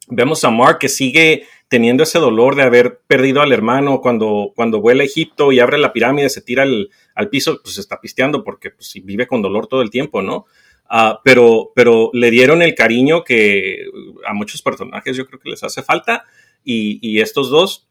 vemos a Mark que sigue teniendo ese dolor de haber perdido al hermano cuando, cuando vuela a Egipto y abre la pirámide, se tira al, al piso, pues está pisteando porque pues, vive con dolor todo el tiempo, ¿no? Ah, pero, pero le dieron el cariño que a muchos personajes yo creo que les hace falta y, estos dos,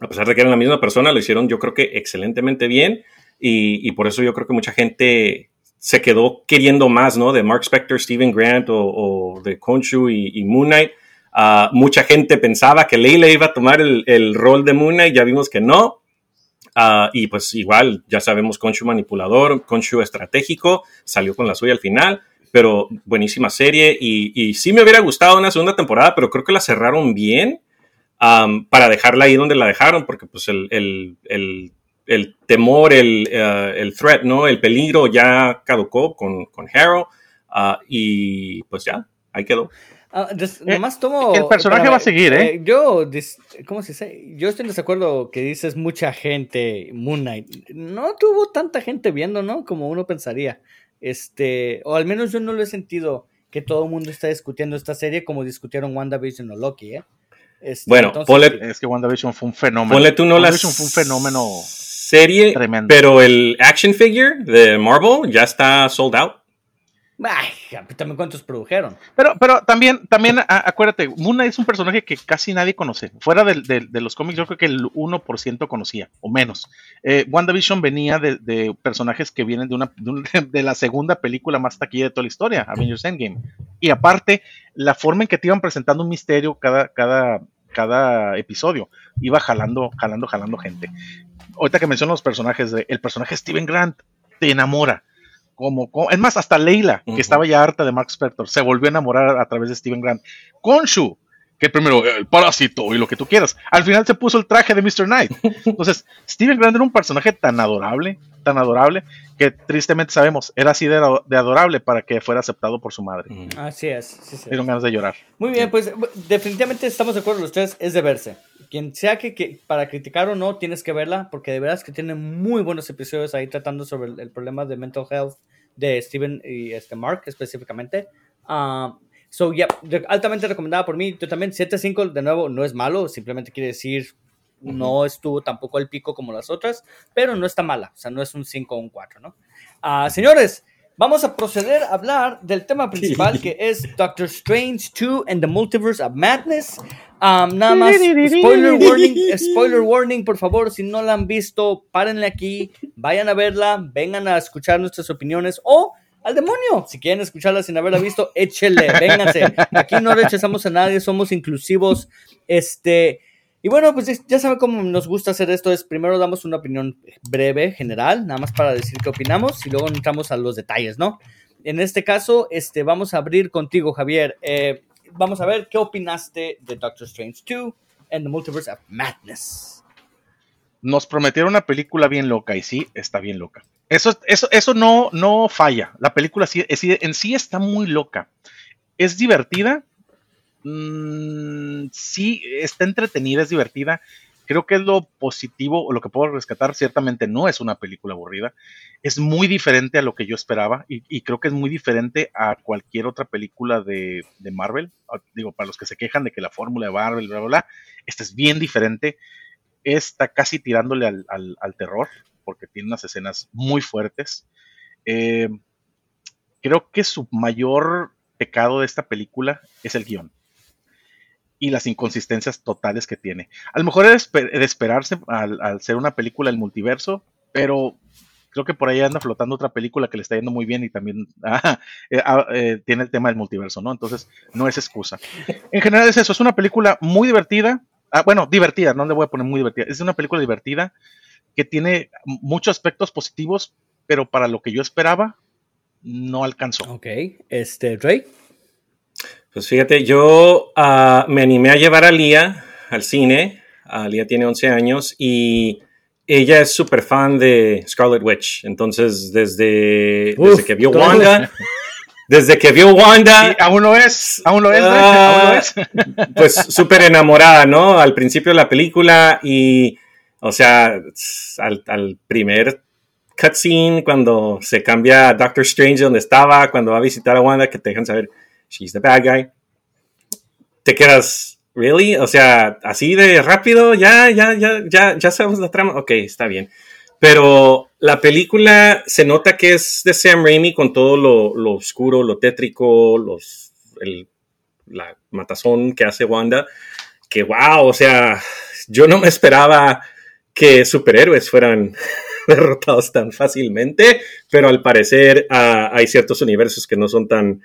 a pesar de que eran la misma persona, lo hicieron yo creo que excelentemente bien y, por eso yo creo que mucha gente se quedó queriendo más, ¿no? De Mark Spector, Steven Grant o, de Khonshu y, Moon Knight. Ah, mucha gente pensaba que Leila iba a tomar el, rol de Moon Knight, ya vimos que no. Ah, y pues igual, ya sabemos, Khonshu manipulador, Khonshu estratégico, salió con la suya al final pero buenísima serie y, y, sí me hubiera gustado una segunda temporada, pero creo que la cerraron bien para dejarla ahí donde la dejaron, porque pues el, el, el, el temor, el, uh, el, threat, ¿no? El peligro ya caducó con, con Harrow uh, y pues ya, ahí quedó. Uh, nomás tomo. El personaje va a seguir, ¿eh? ¿eh? yo, ¿cómo se dice? Yo estoy en desacuerdo que dices mucha gente, Moon Knight. No tuvo tanta gente viendo, ¿no? Como uno pensaría. Este, o al menos yo no lo he sentido que todo el mundo está discutiendo esta serie como discutieron WandaVision o Loki, ¿eh? Este, bueno, es que WandaVision fue un fenómeno. Ponle tú no WandaVision fue un fenómeno serie, tremendo. pero el action figure de Marvel ya está sold out. Ay, también cuántos produjeron. Pero, pero también, también acuérdate, Knight es un personaje que casi nadie conoce. Fuera de, los cómics, yo creo que el 1% conocía, o menos. Eh, WandaVision venía de, personajes que vienen de, una, de, la segunda película más taquilla de toda la historia, Avengers Endgame. Y aparte, la forma en que te iban presentando un misterio cada, cada, cada episodio, iba jalando, jalando, jalando gente. Ahorita que menciono los personajes, el personaje Steven Grant te enamora como, es más, hasta Leila, que estaba ya harta de Mark Spector, se volvió a enamorar a través de Steven Grant. Konshu, que primero el parásito y lo que tú quieras. Al final se puso el traje de Mr. Knight. Entonces, Steven Grant era un personaje tan adorable, tan adorable, que tristemente sabemos, era así de, adorable para que fuera aceptado por su madre. Así es. Sí, ganas de llorar. Muy bien, pues definitivamente estamos de acuerdo los tres, es de verse. Quien sea que, para criticar o no, tienes que verla, porque de veras que tiene muy buenos episodios ahí tratando sobre el, problema de mental health de Steven y este Mark específicamente. Uh, So, yeah, altamente recomendada por mí. Yo también, 7.5 de nuevo no es malo, simplemente quiere decir no estuvo tampoco al pico como las otras, pero no está mala, o sea, no es un 5 o un 4, ¿no? Uh, señores, vamos a proceder a hablar del tema principal que es Doctor Strange 2 and the Multiverse of Madness. Um, nada más, spoiler warning, spoiler warning, por favor, si no la han visto, párenle aquí, vayan a verla, vengan a escuchar nuestras opiniones o al demonio. Si quieren escucharla sin haberla visto, échele, vénganse. Aquí no rechazamos a nadie, somos inclusivos. Este, y bueno, pues ya saben cómo nos gusta hacer esto. Es primero damos una opinión breve, general, nada más para decir qué opinamos y luego entramos a los detalles, ¿no? En este caso, este, vamos a abrir contigo, Javier. Eh, vamos a ver qué opinaste de Doctor Strange 2 and the Multiverse of Madness. Nos prometieron una película bien loca y sí, está bien loca. Eso, eso, eso no, no falla. La película sí, en sí está muy loca. es divertida. Mm, sí, está entretenida, es divertida. Creo que es lo positivo o lo que puedo rescatar. Ciertamente no es una película aburrida. Es muy diferente a lo que yo esperaba y, creo que es muy diferente a cualquier otra película de, Marvel. Ah, digo, para los que se quejan de que la fórmula de Marvel, bla, bla, bla, esta es bien diferente. Está casi tirándole al, terror porque tiene unas escenas muy fuertes. Eh, creo que su mayor pecado de esta película es el guion y las inconsistencias totales que tiene. A lo mejor es de esperarse al, ser una película del multiverso, pero creo que por ahí anda flotando otra película que le está yendo muy bien y también ah, eh, ah, eh, tiene el tema del multiverso, ¿no? Entonces, no es excusa. En general es eso, es una película muy divertida. Ah, bueno, divertida, no le voy a poner muy divertida. Es una película divertida que tiene muchos aspectos positivos, pero para lo que yo esperaba, no alcanzó. Ok, este, Ray. Pues fíjate, yo uh, me animé a llevar a Lía al cine. Uh, Lía tiene 11 años y ella es súper fan de Scarlet Witch. Entonces, desde, desde que vio Wanda, desde que vio Wanda. aún lo es, aún lo es, aún lo es. pues súper enamorada, ¿no? Al principio de la película y, o sea, al, al primer cutscene, cuando se cambia a Doctor Strange donde estaba, cuando va a visitar a Wanda, que te dejan saber she's the bad guy. Te quedas, ¿really? O sea, así de rápido, ya, ya, ya, ya, ya sabemos la trama. Ok, está bien. Pero la película se nota que es de Sam Raimi con todo lo, oscuro, lo tétrico, los, el, la matazón que hace Wanda. Que wow, o sea, yo no me esperaba que superhéroes fueran derrotados tan fácilmente, pero al parecer ah, hay ciertos universos que no son tan,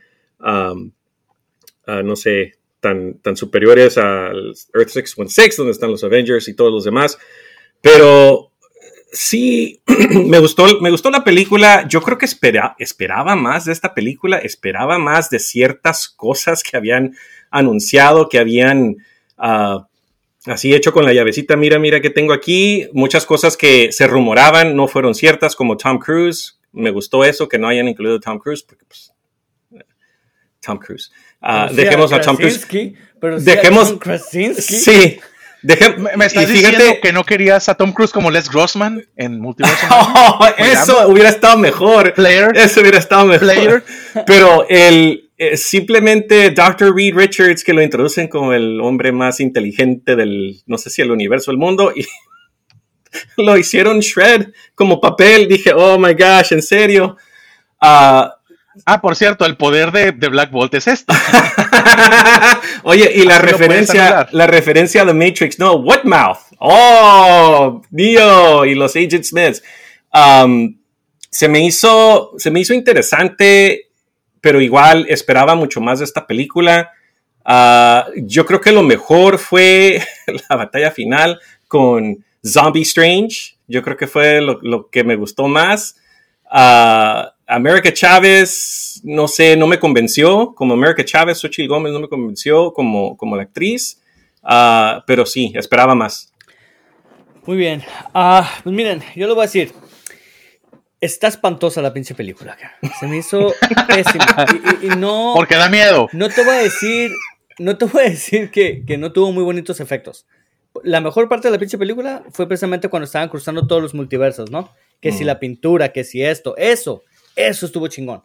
no sé, tan, tan superiores al Earth 616, donde están los Avengers y todos los demás. Pero sí, me gustó, me gustó la película. Yo creo que esperaba más de esta película, esperaba más de ciertas cosas que habían anunciado, que habían ah, así hecho con la llavecita. Mira, mira que tengo aquí. Muchas cosas que se rumoraban no fueron ciertas, como Tom Cruise. Me gustó eso, que no hayan incluido Tom Cruise, porque pues Tom Cruise. Uh, dejemos a, Tom Cruise. Pero dejemos. Sí. me, estás diciendo que no querías a Tom Cruise como Les Grossman en Multiverso. Oh, eso hubiera estado mejor. Player. Eso hubiera estado mejor. Player. Pero el eh, simplemente Dr. Reed Richards que lo introducen como el hombre más inteligente del, no sé si el universo, el mundo y lo hicieron shred como papel. Dije, oh my gosh, en serio. Uh, Ah, por cierto, el poder de, Black Bolt es esto. Oye, y la referencia, la referencia a The Matrix, no, What Mouth. Oh, Neo y los Agent Smiths. Um, se me hizo, se me hizo interesante, pero igual esperaba mucho más de esta película. Uh, yo creo que lo mejor fue la batalla final con Zombie Strange. Yo creo que fue lo, que me gustó más. Uh, America Chávez, no sé, no me convenció. Como America Chávez, Xochitl Gómez no me convenció como, como la actriz. Ah, pero sí, esperaba más. Muy bien. Ah, pues miren, yo lo voy a decir. Está espantosa la pinche película. Se me hizo pésima. Y, no. Porque da miedo. No te voy a decir. No te voy a decir que, que no tuvo muy bonitos efectos. La mejor parte de la pinche película fue precisamente cuando estaban cruzando todos los multiversos, ¿no? Que si mm. la pintura, que si esto, eso eso estuvo chingón.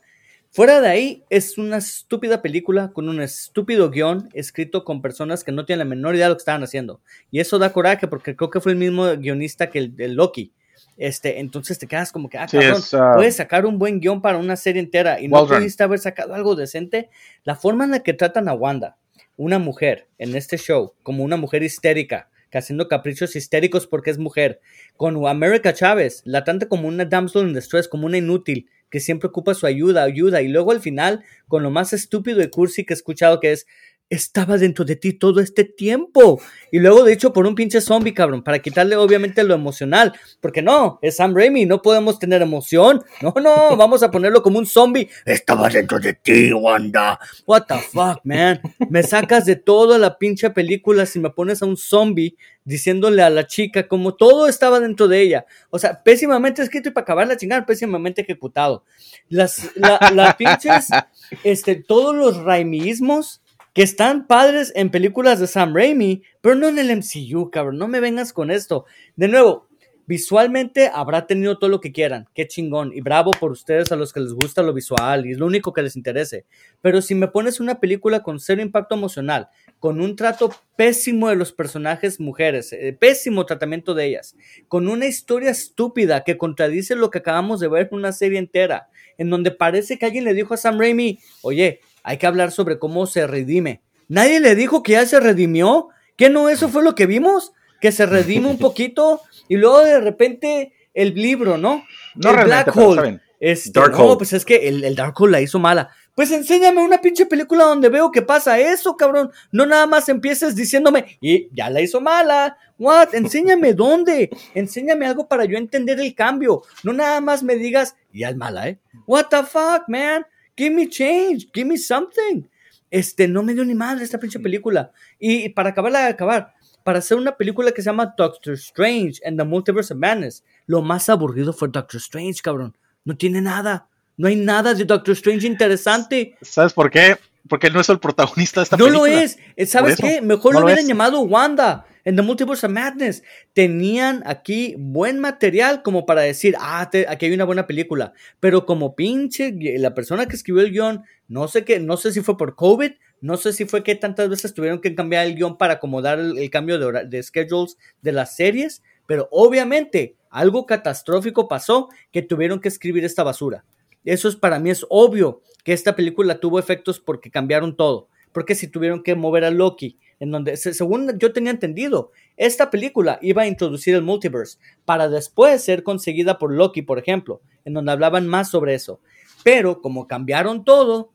Fuera de ahí, es una estúpida película con un estúpido guion escrito con personas que no tienen la menor idea de lo que estaban haciendo. Y eso da coraje porque creo que fue el mismo guionista que el, Loki. Este, entonces te quedas como que, ah, cabrón, uh, puedes sacar un buen guion para una serie entera y no pudiste haber sacado algo decente. La forma en la que tratan a Wanda, una mujer, en este show, como una mujer histérica, que haciendo caprichos histéricos porque es mujer, con America Chávez, la trata como una damsel in distress, como una inútil, que siempre ocupa su ayuda, ayuda, y luego al final, con lo más estúpido y cursi que he escuchado, que es, estaba dentro de ti todo este tiempo. Y luego, de hecho, por un pinche zombie, cabrón, para quitarle obviamente lo emocional. Porque no, es Sam Raimi, no podemos tener emoción. No, no, vamos a ponerlo como un zombie. Estaba dentro de ti, Wanda. What the fuck, man. Me sacas de toda la pinche película si me pones a un zombie diciéndole a la chica como todo estaba dentro de ella. O sea, pésimamente escrito y para acabar la chingada, pésimamente ejecutado. Las, la, pinches, este, todos los raimismos que están padres en películas de Sam Raimi, pero no en el MCU, cabrón. No me vengas con esto. De nuevo, visualmente habrá tenido todo lo que quieran. Qué chingón. Y bravo por ustedes a los que les gusta lo visual y es lo único que les interese. Pero si me pones una película con cero impacto emocional, con un trato pésimo de los personajes mujeres, eh, pésimo tratamiento de ellas, con una historia estúpida que contradice lo que acabamos de ver en una serie entera, en donde parece que alguien le dijo a Sam Raimi, oye, hay que hablar sobre cómo se redime. Nadie le dijo que ya se redimió. ¿Que no eso fue lo que vimos? Que se redime un poquito y luego de repente el libro, ¿no? No el Black Hole. Este, no, pues es que el, el, Dark Hole la hizo mala. Pues enséñame una pinche película donde veo que pasa eso, cabrón. No nada más empieces diciéndome, y ya la hizo mala. What? Enséñame dónde. Enséñame algo para yo entender el cambio. No nada más me digas, ya es mala, ¿eh? What the fuck, man? Give me change, give me something. Este, no me dio ni madre esta pinche película. Y para acabarla de acabar, para hacer una película que se llama Doctor Strange and the Multiverse of Madness, lo más aburrido fue Doctor Strange, cabrón. No tiene nada. No hay nada de Doctor Strange interesante. ¿Sabes por qué? Porque él no es el protagonista de esta película. No lo es. ¿Sabes qué? Mejor lo, hubieran llamado Wanda en The Multiverse of Madness. Tenían aquí buen material como para decir, ah, aquí hay una buena película. Pero como pinche, la persona que escribió el guion, no sé qué, no sé si fue por COVID, no sé si fue que tantas veces tuvieron que cambiar el guion para acomodar el, cambio de, de schedules de las series. Pero obviamente algo catastrófico pasó que tuvieron que escribir esta basura. Eso es para mí es obvio que esta película tuvo efectos porque cambiaron todo. Porque si tuvieron que mover a Loki, en donde, según yo tenía entendido, esta película iba a introducir el multiverse para después ser conseguida por Loki, por ejemplo, en donde hablaban más sobre eso. Pero como cambiaron todo,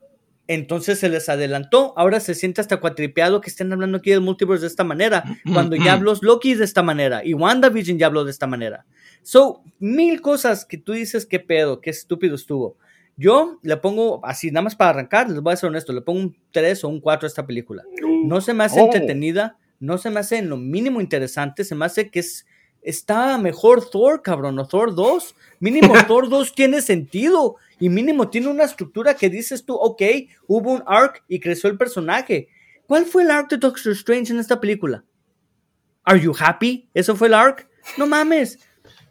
entonces se les adelantó. Ahora se siente hasta cuatripeado que estén hablando aquí del multiverse de esta manera, cuando ya habló Loki de esta manera y WandaVision ya habló de esta manera. So, mil cosas que tú dices, qué pedo, qué estúpido estuvo. Yo le pongo, así, nada más para arrancar, les voy a ser honesto, le pongo un 3 o un 4 a esta película. No se me hace oh. entretenida, no se me hace en lo mínimo interesante, se me hace que es, está mejor Thor, cabrón, o Thor 2. Mínimo Thor 2 tiene sentido y mínimo tiene una estructura que dices tú, ok, hubo un arc y creció el personaje. ¿Cuál fue el arc de Doctor Strange en esta película? ¿Are you happy? ¿Eso fue el arc? No mames.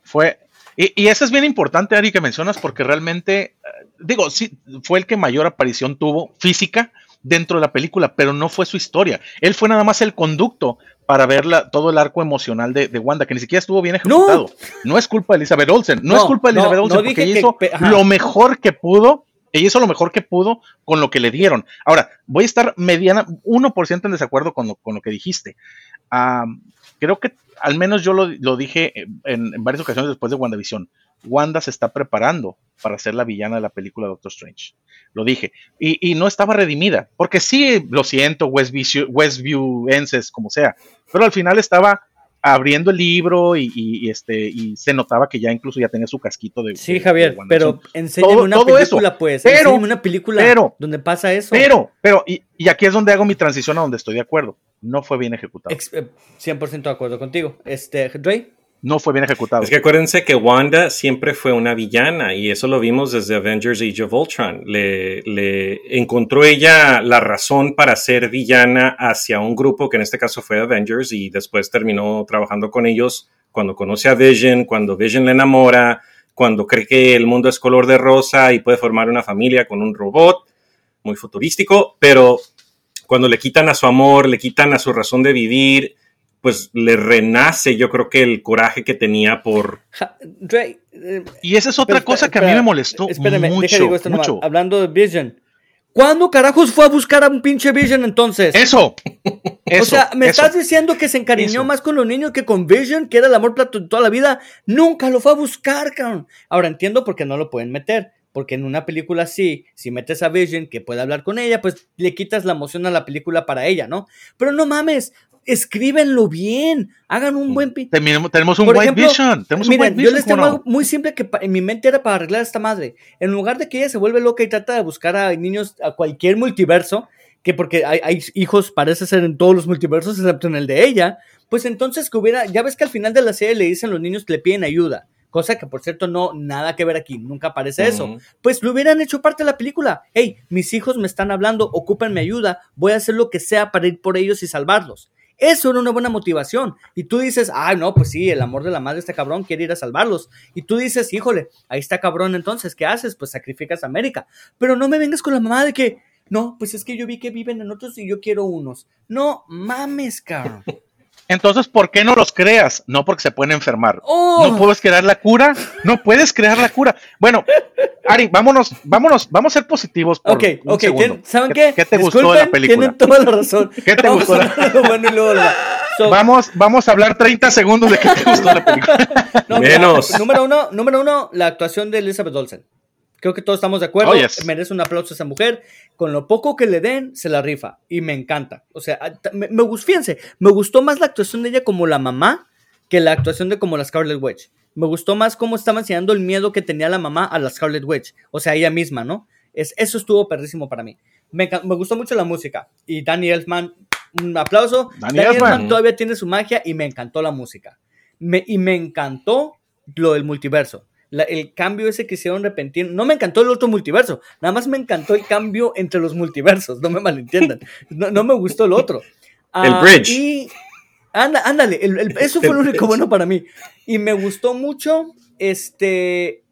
Fue, y, eso es bien importante, Ari, que mencionas, porque realmente, eh, digo, sí, fue el que mayor aparición tuvo física dentro de la película, pero no fue su historia. Él fue nada más el conducto para ver todo el arco emocional de, Wanda, que ni siquiera estuvo bien ejecutado. No, es culpa de Elizabeth Olsen, no, es culpa de Elizabeth Olsen, porque ella hizo lo mejor que pudo ella hizo lo mejor que pudo con lo que le dieron. Ahora, voy a estar mediana, 1% en desacuerdo con lo, con lo que dijiste. creo que al menos yo lo, dije en, varias ocasiones después de WandaVision. Wanda se está preparando para ser la villana de la película Doctor Strange. Lo dije. Y, no estaba redimida. Porque sí, lo siento, Westview, Westviewenses, como sea. Pero al final estaba abriendo el libro y, este y se notaba que ya incluso ya tenía su casquito de sí Javier pero enséñame una película pues pero una película pero, donde pasa eso. pero pero y, y, aquí es donde hago mi transición a donde estoy de acuerdo. No fue bien ejecutado. 100% eh, de acuerdo contigo. Este Dre no fue bien ejecutado. Es que acuérdense que Wanda siempre fue una villana y eso lo vimos desde Avengers Age of Ultron. Le, encontró ella la razón para ser villana hacia un grupo que en este caso fue Avengers y después terminó trabajando con ellos cuando conoce a Vision, cuando Vision le enamora, cuando cree que el mundo es color de rosa y puede formar una familia con un robot muy futurístico, pero cuando le quitan a su amor, le quitan a su razón de vivir, pues le renace yo creo que el coraje que tenía por... Eh, y esa es otra cosa que a mí me molestó espérame, mucho, mucho. Hablando de Vision. ¿Cuándo carajos fue a buscar a un pinche Vision entonces? Eso. o sea, me estás diciendo que se encariñó más con los niños que con Vision, que era el amor plato de toda la vida. Nunca lo fue a buscar, cabrón. Ahora entiendo por qué no lo pueden meter. porque en una película así, si metes a Vision que puede hablar con ella, pues le quitas la emoción a la película para ella, ¿no? Pero no mames, escríbenlo bien, hagan un buen... Tenemos, tenemos un White Vision, tenemos un White Yo les tengo algo muy simple que en mi mente era para arreglar a esta madre. En lugar de que ella se vuelve loca y trata de buscar a niños a cualquier multiverso, que porque hay, hay, hijos, parece ser en todos los multiversos, excepto en el de ella, pues entonces que hubiera, ya ves que al final de la serie le dicen los niños que le piden ayuda cosa que por cierto no, nada que ver aquí, nunca aparece eso, pues lo hubieran hecho parte de la película. Hey, mis hijos me están hablando, ocupen mi ayuda, voy a hacer lo que sea para ir por ellos y salvarlos. Eso era una buena motivación. Y tú dices, ah, no, pues sí, el amor de la madre de este cabrón quiere ir a salvarlos. Y tú dices, híjole, ahí está cabrón, entonces, ¿qué haces? Pues sacrificas a América. Pero no me vengas con la mamá de que, no, pues es que yo vi que viven en otros y yo quiero unos. No mames, cabrón. Entonces, ¿por qué no los creas? No porque se pueden enfermar. ¿No Oh. puedes crear la cura? No puedes crear la cura. Bueno, Ari, vámonos, vámonos, vamos a ser positivos. Por Ok, un ok, segundo. ¿saben ¿Qué, qué? te gustó de la película? Tienen toda la razón. ¿Qué te Vamos gustó a de- hablar de lo bueno y luego lo- So, Vamos, vamos a hablar 30 segundos de qué te gustó de la película. no, mira, Menos. número uno, número uno, la actuación de Elizabeth Olsen. Creo que todos estamos de acuerdo. Oh, yes. Merece un aplauso a esa mujer. Con lo poco que le den, se la rifa. Y me encanta. O sea, a- ta- me, me gustó, fíjense, me gustó más la actuación de ella como la mamá que la actuación de como la Scarlet Witch. Me gustó más cómo estaba enseñando el miedo que tenía la mamá a la Scarlet Witch. O sea, ella misma, ¿no? Es, eso estuvo perrísimo para mí. Me, me gustó mucho la música. Y Danny Elfman, un aplauso. Danny Danny, Elfman. Elfman. todavía tiene su magia y me encantó la música. Me- y me encantó lo del multiverso. La- el cambio ese que hicieron repentino. No me encantó el otro multiverso. Nada más me encantó el cambio entre los multiversos. No me malentiendan. No, no me gustó el otro. El Ah, bridge. Y anda- ándale, el- el- eso fue El lo único bridge. bueno para mí. Y me gustó mucho, este,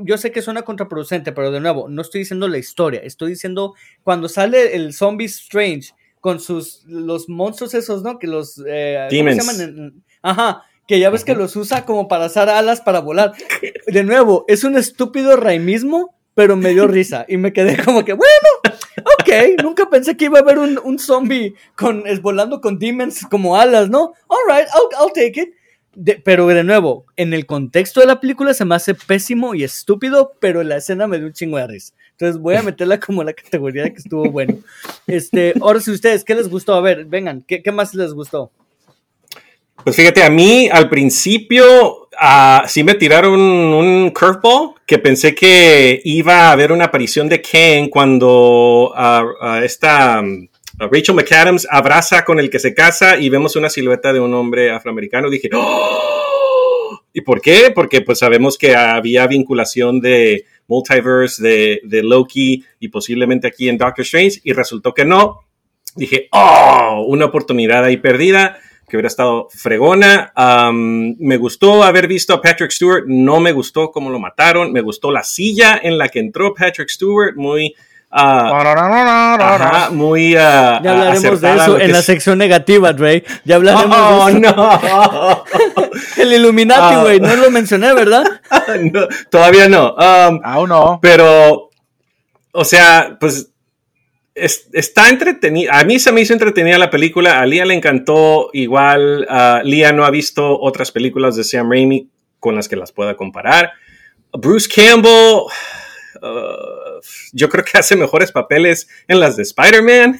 yo sé que suena contraproducente, pero de nuevo, no estoy diciendo la historia, estoy diciendo cuando sale el zombie Strange con sus, los monstruos esos, ¿no? Que los, eh, ¿cómo se Demons. llaman? En- Ajá, que ya ves que los usa como para hacer alas para volar. De nuevo, es un estúpido raimismo, pero me dio risa y me quedé como que, bueno, ok, nunca pensé que iba a haber un, un zombie con, es, volando con demons como alas, ¿no? Alright, I'll, I'll take it. De- pero de nuevo, en el contexto de la película se me hace pésimo y estúpido, pero la escena me dio un chingo de risa. Entonces voy a meterla como la categoría de que estuvo bueno. Este, ahora si ustedes, ¿qué les gustó? A ver, vengan, ¿qué, qué más les gustó? Pues fíjate, a mí al principio ah, sí me tiraron un curveball que pensé que iba a haber una aparición de Ken cuando ah, ah, esta mm, Rachel McAdams abraza con el que se casa y vemos una silueta de un hombre afroamericano. Dije, ¡Oh! ¿y por qué? Porque pues sabemos que había vinculación de multiverse, de, de Loki y posiblemente aquí en Doctor Strange y resultó que no. Dije, ¡oh! Una oportunidad ahí perdida que hubiera estado fregona. Um, me gustó haber visto a Patrick Stewart, no me gustó cómo lo mataron, me gustó la silla en la que entró Patrick Stewart, muy... ah, ajá, muy... ah, Ya hablaremos de eso en la es- sección negativa, Dre. Ya hablaremos Oh, de eso. no. El Illuminati, güey, no lo mencioné, ¿verdad? No, Todavía no. Um, Aún no. Pero, o sea, pues es- está entretenida. A mí se me hizo entretenida la película. A Lía le encantó. Igual, ah, Lía no ha visto otras películas de Sam Raimi con las que las pueda comparar. Bruce Campbell, ah, yo creo que hace mejores papeles en las de Spider-Man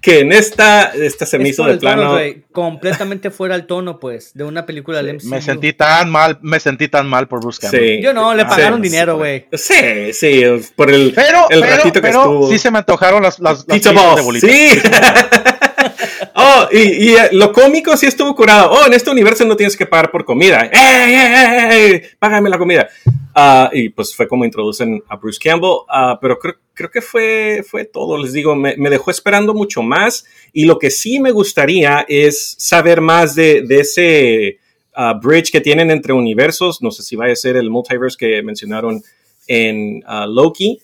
que en esta. Esta se me Es hizo de tono, plano. güey, completamente fuera el tono, pues, de una película del MCU. Me sentí tan mal, me sentí tan mal por Bruce Campbell. Sí. Yo no, le Ah, pagaron sí, dinero, güey. Sí, sí, por el, Pero, el pero, ratito que pero estuvo. sí se me antojaron las, las, las de balls, bolita. sí. oh, y, y, eh, lo cómico sí estuvo curado. Oh, en este universo no tienes que pagar por comida. ¡Ey, ey, ey, ey! Págame la comida. Ah, y pues fue como introducen a Bruce Campbell. Ah, pero creo, creo que fue, fue todo. Les digo, me, dejó esperando mucho más. Y lo que sí me gustaría es saber más de, ese ah, bridge que tienen entre universos. No sé si vaya a ser el multiverse que mencionaron en ah, Loki.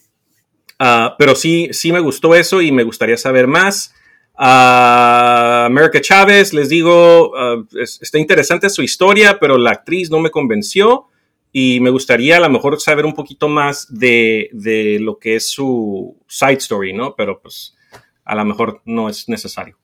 Ah, pero sí, sí me gustó eso y me gustaría saber más. Ah, America Chávez, les digo, es- está interesante su historia, pero la actriz no me convenció y me gustaría a lo mejor saber un poquito más de, de lo que es su side story, ¿no? Pero pues a lo mejor no es necesario.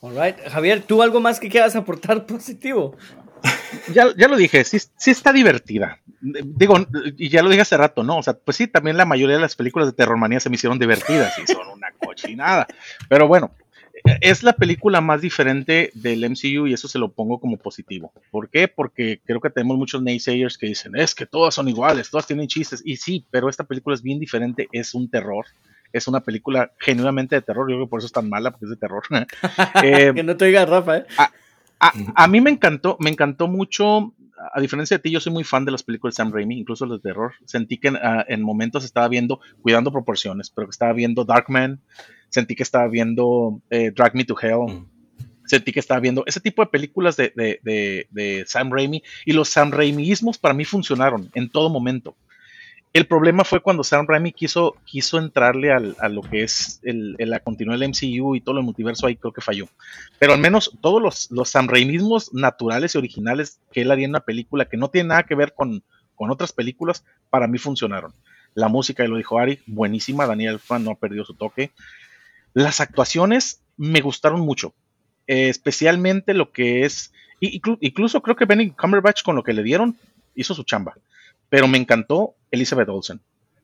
Alright. Javier, ¿tú algo más que quieras aportar positivo? ya, ya lo dije, sí, sí está divertida. Digo, y ya lo dije hace rato, ¿no? O sea, pues sí, también la mayoría de las películas de terror manía se me hicieron divertidas y son una cochinada. Pero bueno, es la película más diferente del MCU y eso se lo pongo como positivo. ¿Por qué? Porque creo que tenemos muchos naysayers que dicen, es que todas son iguales, todas tienen chistes. Y sí, pero esta película es bien diferente, es un terror. Es una película genuinamente de terror, yo creo que por eso es tan mala, porque es de terror. eh, que no te diga Rafa, ¿eh? A, a, a, mí me encantó, me encantó mucho, a diferencia de ti, yo soy muy fan de las películas de Sam Raimi, incluso las de terror. Sentí que en, uh, en momentos estaba viendo, cuidando proporciones, pero que estaba viendo Darkman, sentí que estaba viendo eh, Drag Me to Hell, mm. sentí que estaba viendo ese tipo de películas de, de, de, de Sam Raimi y los Sam Raimiismos para mí funcionaron en todo momento. El problema fue cuando Sam Raimi quiso, quiso entrarle al, a lo que es el, el, la continuidad del MCU y todo el multiverso, ahí creo que falló. Pero al menos todos los, los Sam Raimismos naturales y originales que él haría en una película que no tiene nada que ver con, con otras películas, para mí funcionaron. La música, y lo dijo Ari, buenísima, Daniel Fan no ha perdido su toque. Las actuaciones me gustaron mucho, eh, especialmente lo que es, inclu incluso creo que Benny Cumberbatch con lo que le dieron hizo su chamba, pero me encantó Elizabeth Olsen.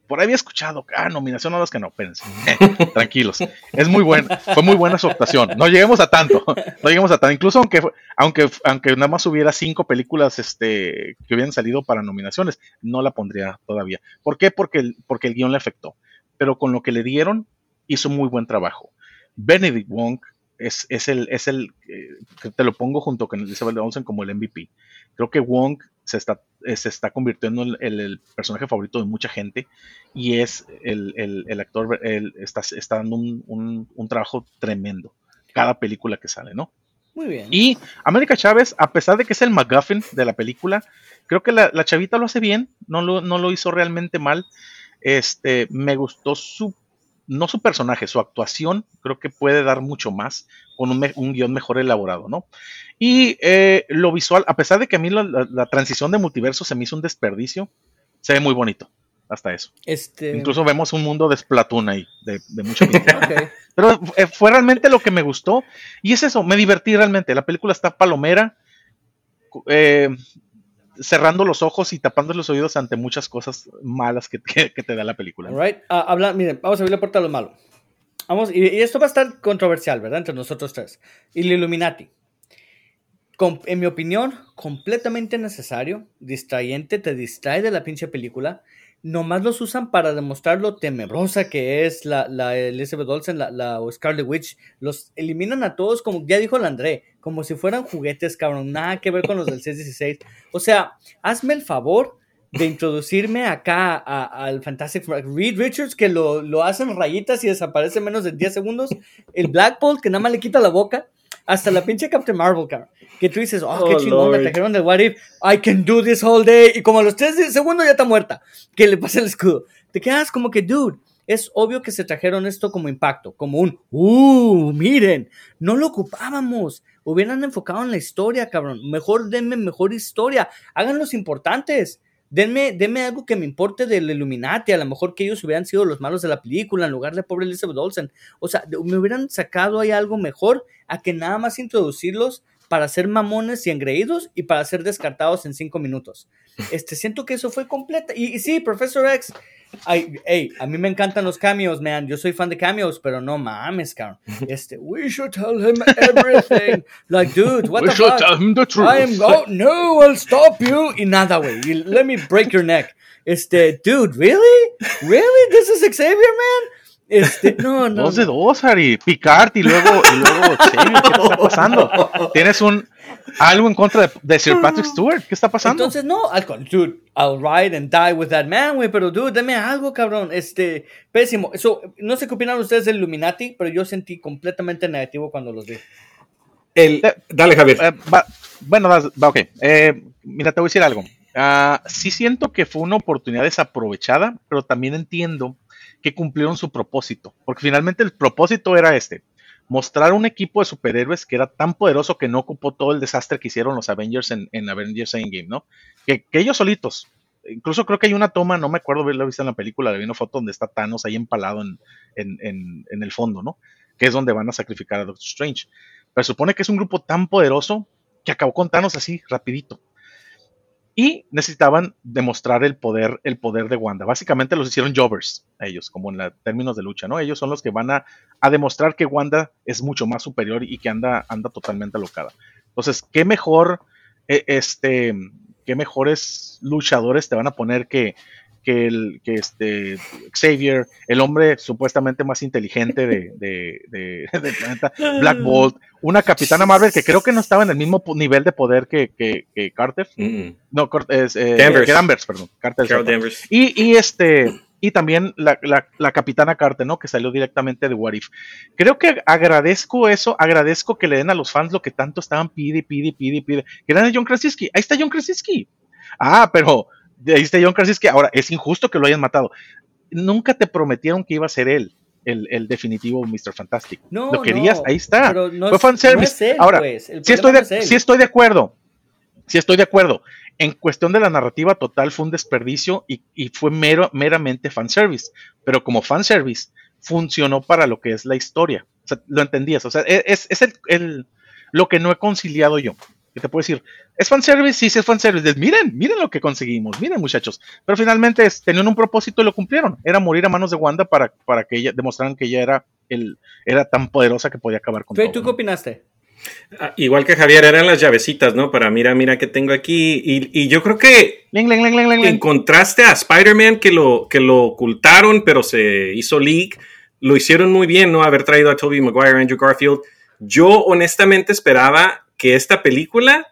Por ahí había escuchado, ah, nominación a las que no, espérense, tranquilos, es muy buena, fue muy buena su actuación, no lleguemos a tanto, no lleguemos a tanto, incluso aunque, aunque, aunque nada más hubiera cinco películas este, que hubieran salido para nominaciones, no la pondría todavía. ¿Por qué? Porque el, porque el guion le afectó, pero con lo que le dieron, hizo muy buen trabajo. Benedict Wong es, es el, es el eh, te lo pongo junto con Elizabeth Olsen como el MVP. Creo que Wong se está, eh, se está convirtiendo en el, el, personaje favorito de mucha gente y es el, el, el actor, está, está, dando un, un, un, trabajo tremendo cada película que sale, ¿no? Muy bien. Y América Chávez, a pesar de que es el McGuffin de la película, creo que la, la chavita lo hace bien, no lo, no lo hizo realmente mal. Este, me gustó su no su personaje, su actuación, creo que puede dar mucho más con un, un guion mejor elaborado, ¿no? Y eh, lo visual, a pesar de que a mí la, la, la, transición de multiverso se me hizo un desperdicio, se ve muy bonito, hasta eso. Este... Incluso vemos un mundo de Splatoon ahí, de, de mucho okay. Pero eh, fue realmente lo que me gustó, y es eso, me divertí realmente, la película está palomera, eh, cerrando los ojos y tapando los oídos ante muchas cosas malas que, que, te da la película. Right. Uh, habla, miren, vamos a abrir la puerta a lo malo. Vamos, y, y, esto va a estar controversial, ¿verdad? Entre nosotros tres. Y el Illuminati. Com, en mi opinión, completamente necesario, distrayente, te distrae de la pinche película. Nomás los usan para demostrar lo tenebrosa que es la, la Elizabeth Olsen, la, la Scarlet Witch. Los eliminan a todos, como ya dijo el André, como si fueran juguetes, cabrón. Nada que ver con los del 616. O sea, hazme el favor de introducirme acá al Fantastic Reed Richards, que lo, lo hacen rayitas y desaparece en menos de 10 segundos. El Black que nada más le quita la boca. Hasta la pinche Captain Marvel, cabrón. Que tú dices, oh, oh qué chingón, me trajeron del What If. I can do this all day. Y como a los 3 segundos ya está muerta. Que le pasa el escudo. Te quedas como que, dude, es obvio que se trajeron esto como impacto, como un, uh, miren, no lo ocupábamos, hubieran enfocado en la historia, cabrón, mejor denme mejor historia, hagan los importantes, denme, denme algo que me importe del Illuminati, a lo mejor que ellos hubieran sido los malos de la película en lugar de pobre Elizabeth Olsen, o sea, me hubieran sacado ahí algo mejor a que nada más introducirlos para ser mamones y engreídos y para ser descartados en cinco minutos. Este, siento que eso fue completa. Y, y sí, Professor X, ay, hey, a mí me encantan los cameos, man. Yo soy fan de cameos, pero no mames, cabrón. Este, we should tell him everything. Like, dude, what we the should fuck? tell him the truth. I am, oh, no, I'll stop you. Y nada, güey. Let me break your neck. Este, dude, really? Really? This is Xavier, man? Este, no, no. Dos de dos, Ari. Picard y luego, y luego Xavier, ¿qué está pasando? Tienes un algo en contra de, de, Sir Patrick Stewart. ¿Qué está pasando? Entonces, no, al dude, I'll ride and die with that man, güey, pero dude, dame algo, cabrón. Este, pésimo. Eso, no sé qué opinan ustedes del Illuminati, pero yo sentí completamente negativo cuando los vi. El, eh, dale, Javier. Eh, va, bueno, va, va ok. Eh, mira, te voy a decir algo. Uh, sí siento que fue una oportunidad desaprovechada, pero también entiendo que cumplieron su propósito, porque finalmente el propósito era este, mostrar un equipo de superhéroes que era tan poderoso que no ocupó todo el desastre que hicieron los Avengers en, en Avengers Endgame, ¿no? Que, ellos solitos, incluso creo que hay una toma, no me acuerdo haberla visto en la película, vi una foto donde está Thanos ahí empalado en, en, en el fondo, ¿no? Que es donde van a sacrificar a Doctor Strange. Pero supone que es un grupo tan poderoso que acabó con Thanos así, rapidito. Y necesitaban demostrar el poder, el poder de Wanda. Básicamente los hicieron jobbers ellos, como en términos de lucha, ¿no? Ellos son los que van a, a, demostrar que Wanda es mucho más superior y que anda, anda totalmente alocada. Entonces, qué mejor, eh, este, qué mejores luchadores te van a poner que, que, el, que este Xavier, el hombre supuestamente más inteligente de, de, del planeta, Black Bolt, una capitana Marvel que creo que no estaba en el mismo nivel de poder que, que, que Carter. Mm -mm. No, es, eh, Danvers. Perdón. Carter Danvers. Y, y este. Y también la, la, la, capitana Carter, ¿no? Que salió directamente de What If. Creo que agradezco eso, agradezco que le den a los fans lo que tanto estaban pide, pide, pide, pide. Que eran a John Krasinski. Ahí está John Krasinski. Ah, pero está John Krasinski. Ahora, es injusto que lo hayan matado. Nunca te prometieron que iba a ser él. El, el, definitivo Mr. Fantastic. No, lo querías, no, ahí está. No Fue fanservice. No es él, Ahora, pues. sí, estoy de, sí estoy de acuerdo. Sí estoy de acuerdo. En cuestión de la narrativa total fue un desperdicio y, y fue mero, meramente fanservice. Pero como fanservice funcionó para lo que es la historia. O sea, lo entendías. O sea, es, es el, el, lo que no he conciliado yo que te puedo decir, ¿es fanservice? Sí, sí es fanservice. Miren, miren lo que conseguimos, miren muchachos. Pero finalmente es, tenían un propósito y lo cumplieron. Era morir a manos de Wanda para, para que ella demostraran que ella era, el, era tan poderosa que podía acabar con ¿Tú, todo. ¿Tú qué opinaste? Ah, igual que Javier, eran las llavecitas, ¿no? Para mira, mira que tengo aquí. Y, y yo creo que ling, ling, ling, en contraste a Spider-Man, que lo, que lo ocultaron, pero se hizo leak, lo hicieron muy bien, ¿no? Haber traído a Tobey Maguire, Andrew Garfield. Yo honestamente esperaba que esta película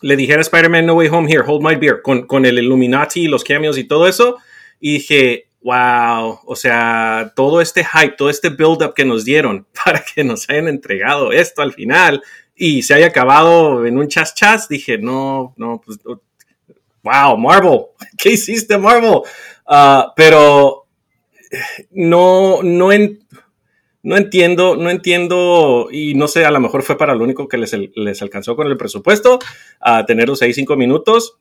le dijera a Spider-Man No Way Home Here, Hold My Beer, con, con el Illuminati, los cameos y todo eso. Y dije, wow, o sea, todo este hype, todo este build-up que nos dieron para que nos hayan entregado esto al final y se haya acabado en un chas chas, dije, no, no, pues, wow, Marvel, ¿qué hiciste Marvel? Uh, pero no, no, en, no entiendo, no entiendo, y no sé, a lo mejor fue para lo único que les, les alcanzó con el presupuesto, a uh, tener los ahí cinco minutos.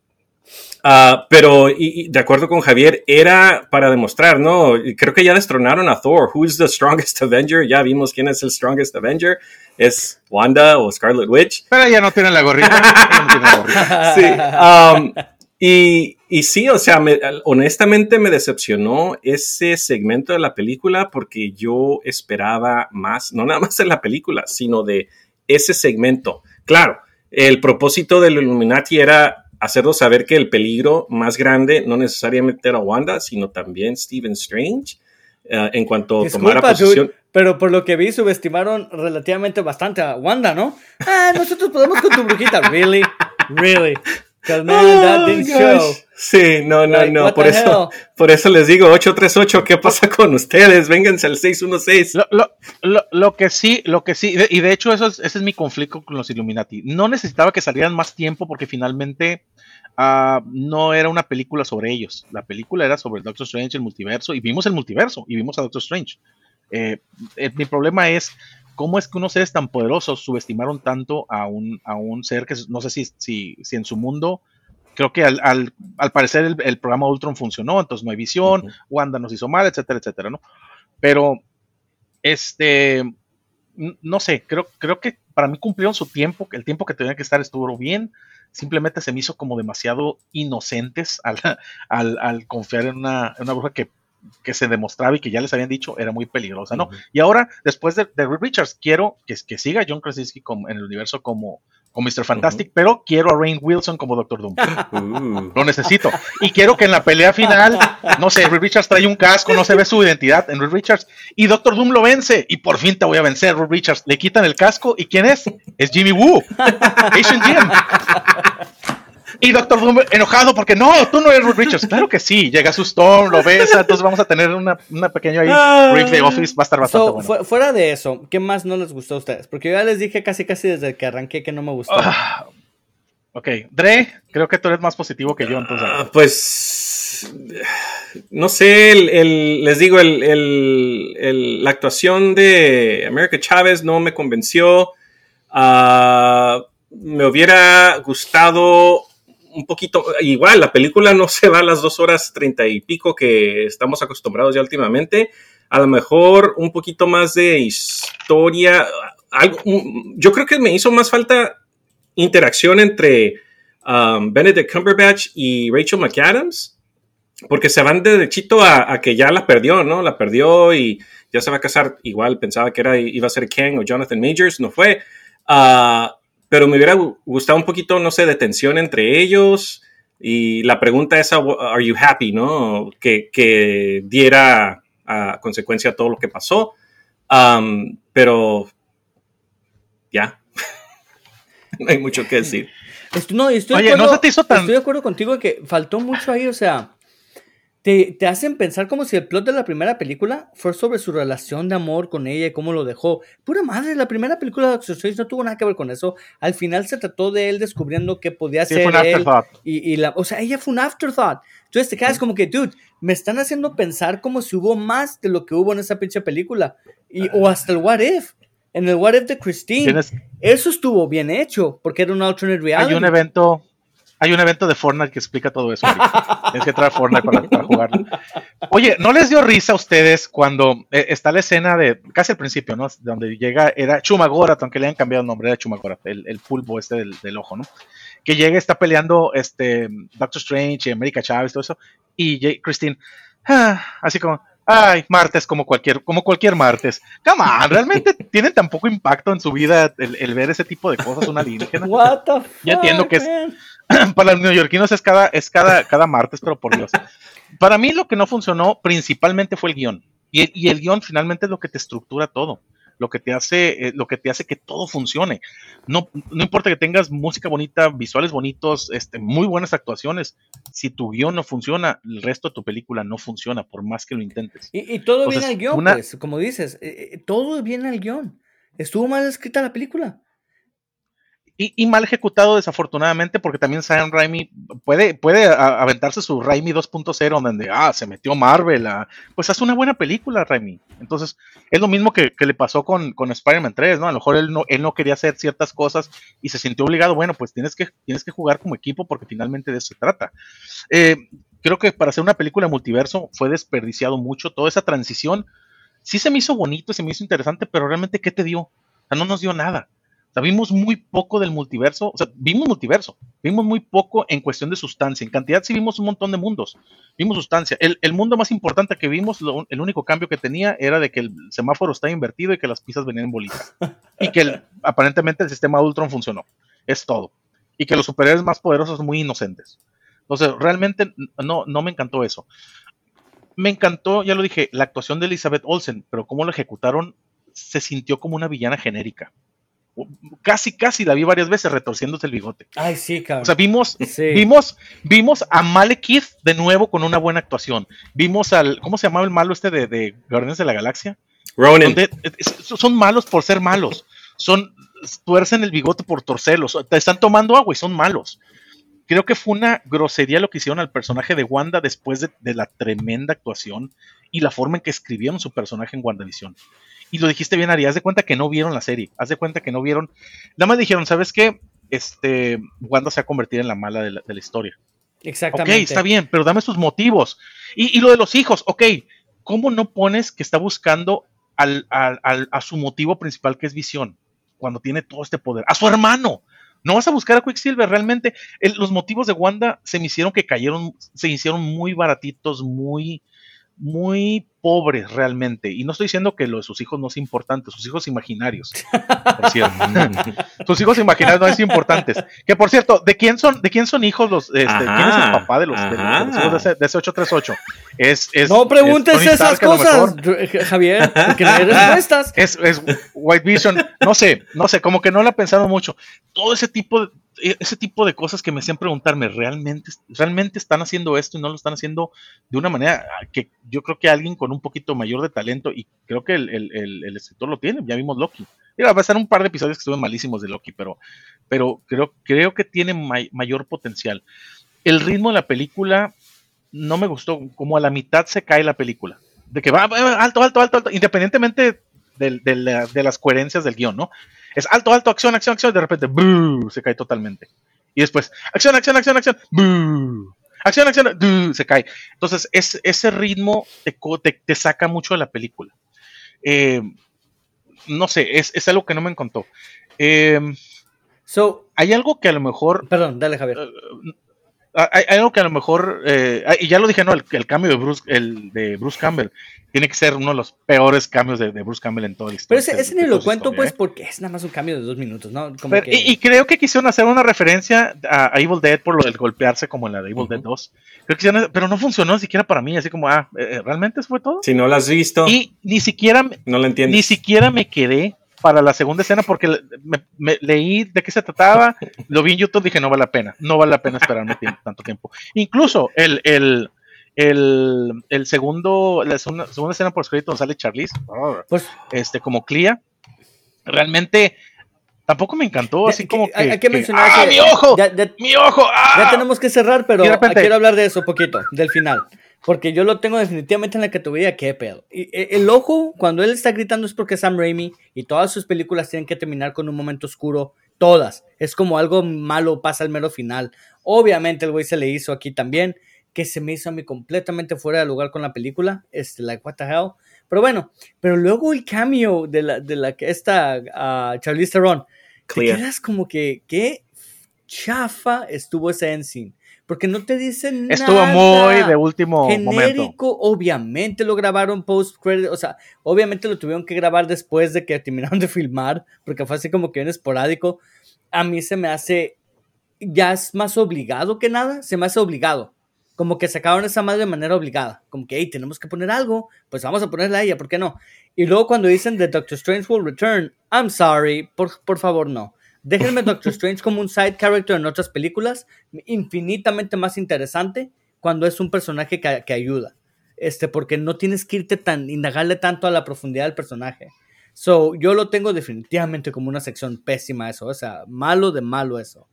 Uh, pero y, y de acuerdo con Javier, era para demostrar, ¿no? Creo que ya destronaron a Thor. Who's the strongest Avenger? Ya vimos quién es el strongest Avenger. Es Wanda o Scarlet Witch. Pero ya no tiene la gorrita. no tiene la gorrita. sí. Um, y, y, sí, o sea, me, honestamente me decepcionó ese segmento de la película porque yo esperaba más, no nada más de la película, sino de ese segmento. Claro, el propósito del Illuminati era hacernos saber que el peligro más grande no necesariamente era Wanda, sino también Stephen Strange. Uh, en cuanto a tomar posición. Dude, pero por lo que vi, subestimaron relativamente bastante a Wanda, ¿no? Ah, nosotros podemos con tu brujita. Really? Really? Because man, Oh, that didn't show. Sí, no, no, Like, no, por eso, hell? por eso les digo 838, ¿qué pasa con ustedes? Vénganse al 616. Lo, lo, lo, lo, que sí, lo que sí, y de hecho eso es, ese es mi conflicto con los Illuminati. No necesitaba que salieran más tiempo porque finalmente uh, no era una película sobre ellos. La película era sobre el Doctor Strange, el multiverso, y vimos el multiverso, y vimos a Doctor Strange. Eh, eh, mi problema es cómo es que unos seres tan poderosos subestimaron tanto a un, a un ser que no sé si, si, si en su mundo creo que al, al, al parecer el, el, programa Ultron funcionó, entonces no hay visión, uh -huh. Wanda nos hizo mal, etcétera, etcétera, ¿no? Pero, este, no sé, creo, creo que para mí cumplieron su tiempo, el tiempo que tenía que estar estuvo bien, simplemente se me hizo como demasiado inocentes al, al, al confiar en una, en una bruja que que se demostraba y que ya les habían dicho era muy peligrosa, ¿no? Uh -huh. Y ahora, después de, de Reed Richards, quiero que, que siga John Krasinski como, en el universo como, como Mr. Fantastic, uh -huh. pero quiero a Rain Wilson como Doctor Doom. Uh. Lo necesito. Y quiero que en la pelea final, no sé, Reed Richards trae un casco, no se ve su identidad en Reed Richards, y Doctor Doom lo vence, y por fin te voy a vencer, Reed Richards. Le quitan el casco, ¿y quién es? Es Jimmy Woo, Asian Jim. Y Doctor Doom enojado porque no, tú no eres Reed Richards. Claro que sí, llega su Storm, lo besa, entonces vamos a tener una, una pequeña ahí, break the office, va a estar bastante so, bueno. Fu fuera de eso, ¿qué más no les gustó a ustedes? Porque yo ya les dije casi casi desde que arranqué que no me gustó. Uh, ok, Dre, creo que tú eres más positivo que yo, entonces. Uh, pues, no sé, el, el, les digo, el, la actuación de America Chávez no me convenció. Uh, me hubiera gustado un poquito, igual, la película no se va a las dos horas treinta y pico que estamos acostumbrados ya últimamente. A lo mejor un poquito más de historia. Algo, yo creo que me hizo más falta interacción entre um, Benedict Cumberbatch y Rachel McAdams, porque se van de derechito a, que ya la perdió, ¿no? La perdió y ya se va a casar. Igual pensaba que era, iba a ser Ken o Jonathan Majors, no fue. Ah, pero me hubiera gustado un poquito, no sé, de tensión entre ellos. Y la pregunta es, ¿are you happy? ¿No? Que, que diera a consecuencia todo lo que pasó. Um, pero ya, no hay mucho que decir. no, estoy, Oye, no se te hizo tan... estoy de acuerdo contigo que faltó mucho ahí, o sea, te, te, hacen pensar como si el plot de la primera película fue sobre su relación de amor con ella y cómo lo dejó. Pura madre, la primera película de Doctor Strange no tuvo nada que ver con eso. Al final se trató de él descubriendo que podía ser él. Y, y, la, o sea, ella fue un afterthought. Entonces te quedas como que, dude, me están haciendo pensar como si hubo más de lo que hubo en esa pinche película. Y, o hasta el What If. En el What If de Christine. Eso estuvo bien hecho, porque era un alternate reality. Hay un evento hay un evento de Fortnite que explica todo eso. Tienes que traer Fortnite para, jugarlo. Oye, ¿no les dio risa a ustedes cuando eh, está la escena de casi al principio, ¿no? Donde llega, era Chumagorat, aunque le hayan cambiado el nombre, era Chumagorat, el, el pulpo este del, ojo, ¿no? Que llega, está peleando este Doctor Strange y América Chávez, todo eso, y Christine, ah, así como, Ay, martes como cualquier, como cualquier martes. Come on, ¿realmente tiene tan poco impacto en su vida el, ver ese tipo de cosas una alienígena? What the Ya entiendo que es, para los neoyorquinos es cada, es cada, cada martes, pero por Dios. Para mí lo que no funcionó principalmente fue el guion. Y, y el guion finalmente es lo que te estructura todo lo que te hace, eh, lo que te hace que todo funcione. No, no importa que tengas música bonita, visuales bonitos, este, muy buenas actuaciones. Si tu guion no funciona, el resto de tu película no funciona, por más que lo intentes. Y, todo viene al guion, pues, como dices, eh, eh, todo viene al guion. Estuvo mal escrita la película y, mal ejecutado desafortunadamente porque también Sam Raimi puede, puede aventarse su Raimi 2.0 donde ah, se metió Marvel, pues hace una buena película Raimi. Entonces es lo mismo que, le pasó con, con Spider-Man 3, ¿no? A lo mejor él no, él no quería hacer ciertas cosas y se sintió obligado, bueno, pues tienes que, tienes que jugar como equipo porque finalmente de eso se trata. Eh, creo que para hacer una película multiverso fue desperdiciado mucho, toda esa transición sí se me hizo bonito, se me hizo interesante, pero realmente ¿qué te dio? O sea, no nos dio nada. Vimos muy poco del multiverso, o sea, vimos multiverso, vimos muy poco en cuestión de sustancia. En cantidad sí vimos un montón de mundos, vimos sustancia. El, mundo más importante que vimos, el único cambio que tenía era de que el semáforo está invertido y que las pizzas venían en bolitas. y que aparentemente el sistema Ultron funcionó. Es todo. Y que los superhéroes más poderosos son muy inocentes. Entonces, realmente no, no me encantó eso. Me encantó, ya lo dije, la actuación de Elizabeth Olsen, pero cómo lo ejecutaron se sintió como una villana genérica casi, casi la vi varias veces retorciéndose el bigote. Ay, sí, cabrón. O sea, vimos, vimos, vimos a Malekith de nuevo con una buena actuación. Vimos al, ¿cómo se llamaba el malo este de, de Guardianes de la Galaxia? Ronan. son malos por ser malos. Son, tuercen el bigote por torcerlos. Te están tomando agua y son malos. Creo que fue una grosería lo que hicieron al personaje de Wanda después de, de la tremenda actuación y la forma en que escribieron su personaje en WandaVision y lo dijiste bien, Ari, haz de cuenta que no vieron la serie, haz de cuenta que no vieron, nada más dijeron, ¿sabes qué? Este, Wanda se ha convertido en la mala de la, historia. Exactamente. Ok, está bien, pero dame sus motivos. Y, lo de los hijos, ok, ¿cómo no pones que está buscando al, a su motivo principal que es visión? Cuando tiene todo este poder. A su hermano. No vas a buscar a Quicksilver. Realmente los motivos de Wanda se me hicieron que cayeron, se hicieron muy baratitos, muy, muy pobres realmente. Y no estoy diciendo que lo de sus hijos no es importante, sus hijos imaginarios, por cierto. sus hijos imaginarios no es importantes. Que por cierto, ¿de quién son, de quién son hijos los, este, quién es el papá de los, de, hijos de ese, de ese 838? Es, es, no preguntes esas cosas, Javier, porque no hay respuestas. Es, es White Vision, no sé, no sé, como que no lo ha pensado mucho. Todo ese tipo de ese tipo de cosas que me hacían preguntarme, ¿realmente, ¿realmente están haciendo esto y no lo están haciendo de una manera que yo creo que alguien con un poquito mayor de talento, y creo que el, escritor lo tiene, ya vimos Loki. Mira, va a ser un par de episodios que estuvieron malísimos de Loki, pero, pero creo, creo que tiene mayor potencial. El ritmo de la película no me gustó, como a la mitad se cae la película. De que va, alto, alto, alto, alto, independientemente de, de las coherencias del guion, ¿no? Es alto, alto, acción, acción, acción, de repente, se cae totalmente. Y después, acción, acción, acción, acción, acción, acción, se cae. Entonces, es, ese ritmo te, te, saca mucho de la película. Eh, no sé, es, es, algo que no me encantó. Eh, So, hay algo que a lo mejor. Perdón, dale, Javier. Uh, hay, algo que a lo mejor, eh, y ya lo dije, ¿no? El, el, cambio de Bruce, el de Bruce Campbell tiene que ser uno de los peores cambios de, Bruce Campbell en todo el historia. Pero ese, ni lo cuento, pues, ¿eh? porque es nada más un cambio de dos minutos, ¿no? y, creo que quisieron hacer una referencia a, Evil Dead por lo del golpearse como en la de Evil Dead 2. pero no funcionó ni siquiera para mí, así como, ah, eh, ¿realmente eso fue todo? Si no lo has visto. Y ni siquiera, no lo Ni siquiera me quedé para la segunda escena porque me, leí de qué se trataba, lo vi en YouTube, dije no vale la pena, no vale la pena esperarme tanto tiempo. Incluso el, el, el, segundo, la segunda, escena por escrito donde sale Charlize, pues, este, como Clea, realmente tampoco me encantó, así como que, hay que mencionar ¡Ah, mi ojo! ¡Mi ojo! Ya ¡Ah! tenemos que cerrar, pero quiero hablar de eso poquito, del final. Porque yo lo tengo definitivamente en la categoría qué pedo. Y, e, el ojo, cuando él está gritando es porque Sam Raimi y todas sus películas tienen que terminar con un momento oscuro. Todas. Es como algo malo pasa al mero final. Obviamente el güey se le hizo aquí también, que se me hizo a mí completamente fuera de lugar con la película. Este, like, what the hell. Pero bueno, pero luego el cameo de la, de la que esta uh, Charlize Theron. Te quedas como que, qué chafa estuvo ese porque no te dicen nada. Estuvo muy de último genérico, obviamente lo grabaron post credit, o sea, obviamente lo tuvieron que grabar después de que terminaron de filmar, porque fue así como que bien esporádico. A mí se me hace ya es más obligado que nada, se me hace obligado. Como que sacaron esa madre de manera obligada. Como que, hey, tenemos que poner algo, pues vamos a ponerla a ella, ¿por qué no? Y luego cuando dicen The Doctor Strange will return, I'm sorry, por, por favor no. Déjenme Doctor Strange como un side character en otras películas, infinitamente más interesante cuando es un personaje que, ayuda. Este, porque no tienes que irte tan, indagarle tanto a la profundidad del personaje. So, yo lo tengo definitivamente como una sección pésima eso, o sea, malo de malo eso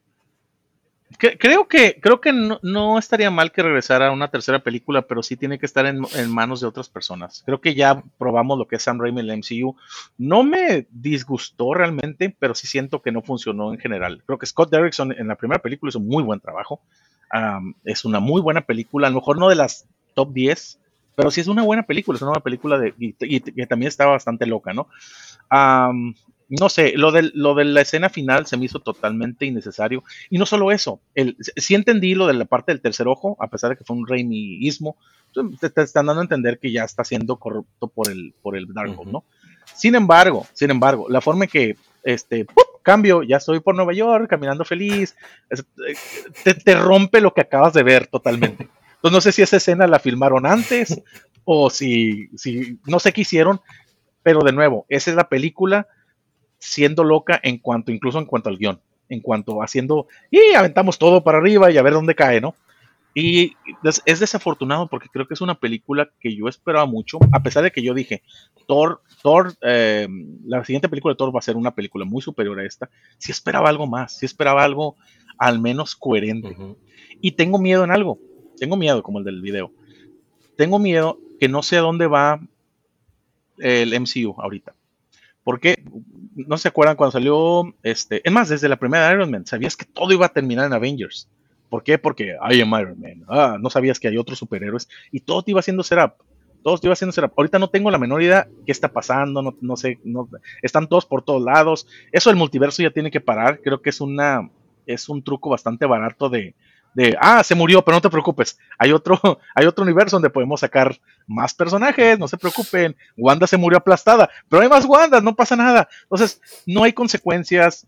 creo que, creo que no, estaría mal que regresara a una tercera película, pero sí tiene que estar en, manos de otras personas. Creo que ya probamos lo que es Sam Raimi en el MCU. No me disgustó realmente, pero sí siento que no funcionó en general. Creo que Scott Derrickson en la primera película hizo muy buen trabajo. es una muy buena película, a lo mejor no de las top 10, pero sí es una buena película, es una buena película de, también está bastante loca, ¿no? No sé, lo de, lo de la escena final se me hizo totalmente innecesario. Y no solo eso, el, sí entendí lo de la parte del tercer ojo, a pesar de que fue un reimiismo, te, te, están dando a entender que ya está siendo corrupto por el, por el Darkhold, ¿no? Sin embargo, sin embargo, la forma en que este cambio, ya estoy por Nueva York, caminando feliz, te, te rompe lo que acabas de ver totalmente. Entonces no sé si esa escena la filmaron antes o si, si no sé qué hicieron, pero de nuevo, esa es la película siendo loca en cuanto, incluso en cuanto al guion, en cuanto haciendo, y aventamos todo para arriba y a ver dónde cae, ¿no? Y es desafortunado porque creo que es una película que yo esperaba mucho, a pesar de que yo dije, Thor, Thor, eh, la siguiente película de Thor va a ser una película muy superior a esta, sí esperaba algo más, sí esperaba algo al menos coherente. Y tengo miedo en algo, tengo miedo como el del video, tengo miedo que no sé a dónde va el MCU ahorita. Porque no se acuerdan cuando salió, este, es más, desde la primera Iron Man, sabías que todo iba a terminar en Avengers. ¿Por qué? Porque I am Iron Man. Ah, no sabías que hay otros superhéroes y todo te iba haciendo setup. Todo te iba haciendo setup. Ahorita no tengo la menor idea qué está pasando, no, no sé, no, están todos por todos lados. Eso el multiverso ya tiene que parar. Creo que es una, es un truco bastante barato de, de, ah, se murió, pero no te preocupes, hay otro, hay otro universo donde podemos sacar más personajes, no se preocupen, Wanda se murió aplastada, pero hay más Wanda, no pasa nada. Entonces, no hay consecuencias,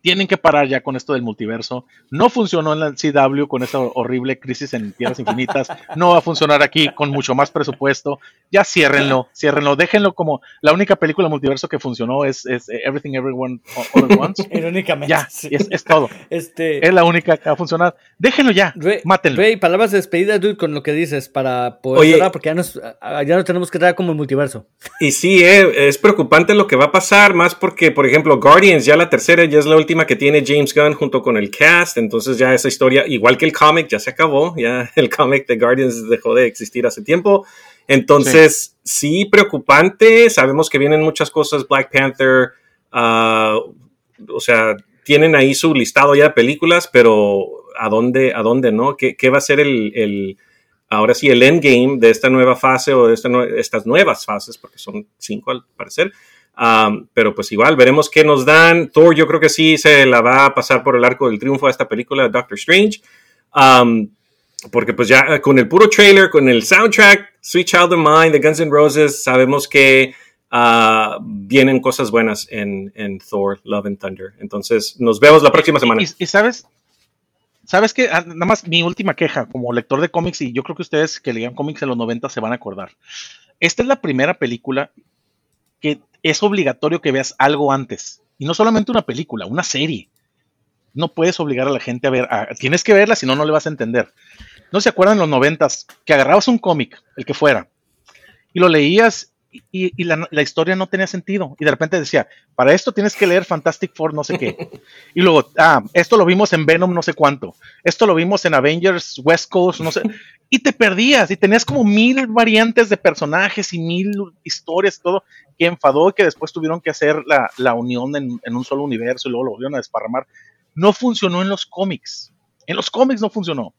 tienen que parar ya con esto del multiverso. No funcionó en la CW con esta horrible crisis en Tierras Infinitas. No va a funcionar aquí con mucho más presupuesto. Ya ciérrenlo, ciérrenlo. Déjenlo como la única película multiverso que funcionó es, Everything Everyone All at Once. Irónicamente. Ya, es, todo. Este... Es la única que va a funcionar. Déjenlo ya. mátenlo. Rey, palabras de despedida, dude, con lo que dices para poder porque ya, nos, ya no tenemos que dar como el multiverso. Y sí, eh, es preocupante lo que va a pasar, más porque, por ejemplo, Guardians, ya la tercera, ya es la última que tiene James Gunn junto con el cast, entonces ya esa historia, igual que el cómic, ya se acabó, ya el cómic de Guardians dejó de existir hace tiempo. Entonces, sí. preocupante, sabemos que vienen muchas cosas, Black Panther, ah, o sea, tienen ahí su listado ya de películas, pero ¿a dónde, a dónde no? ¿Qué, va a ser el, ahora sí, el endgame de esta nueva fase o de estas nuevas fases, porque son cinco al parecer? Um, pero pues igual veremos qué nos dan. Thor yo creo que sí se la va a pasar por el arco del triunfo a esta película Doctor Strange. Um, porque pues ya con el puro trailer, con el soundtrack, Sweet Child of Mine de Guns N' Roses, sabemos que uh, vienen cosas buenas en, en, Thor, Love and Thunder. Entonces nos vemos la próxima semana. Y, sabes, sabes que ah, nada más mi última queja como lector de cómics, y yo creo que ustedes que leían cómics en los 90 se van a acordar. Esta es la primera película que es obligatorio que veas algo antes. Y no solamente una película, una serie. No puedes obligar a la gente a ver, tienes que verla, si no, no le vas a entender. ¿No se acuerdan en los noventas que agarrabas un cómic, el que fuera, y lo leías y, la, historia no tenía sentido. Y de repente decía, para esto tienes que leer Fantastic Four, no sé qué. Y luego, ah, esto lo vimos en Venom, no sé cuánto. Esto lo vimos en Avengers West Coast, no sé. Y te perdías y tenías como mil variantes de personajes y mil historias y todo, que enfadó y que después tuvieron que hacer la, unión en, en, un solo universo y luego lo volvieron a desparramar. No funcionó en los cómics. En los cómics no funcionó.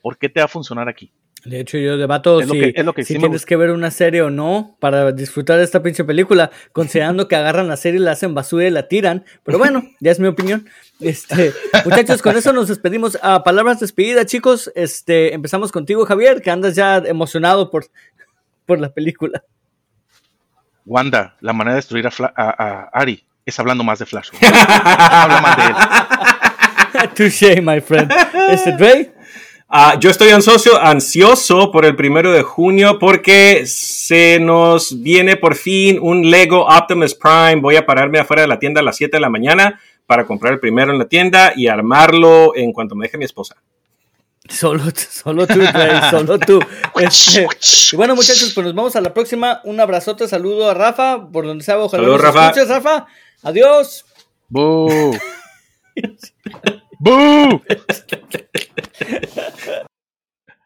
¿Por qué te va a funcionar aquí? De hecho, yo debato si, si tienes que ver una serie o no para disfrutar de esta pinche película, considerando que agarran la serie, la hacen basura y la tiran. Pero bueno, ya es mi opinión. Este, muchachos, con eso nos despedimos. A palabras despedidas, chicos. Este, empezamos contigo, Javier, que andas ya emocionado por, por la película. Wanda, la manera de destruir a, Ari es hablando más de Flash. Habla más de él. Touché, my friend. Este, Dre. Ah, yo estoy ansioso, ansioso por el primero de junio porque se nos viene por fin un Lego Optimus Prime. Voy a pararme afuera de la tienda a las 7 de la mañana para comprar el primero en la tienda y armarlo en cuanto me deje mi esposa. Solo, solo tú, solo tú. Este, y bueno, muchachos, pues nos vamos a la próxima. Un abrazote, saludo a Rafa, por donde sea. Ojalá Saludos, Rafa. Escuches, Rafa. Adiós. Boo. Boo.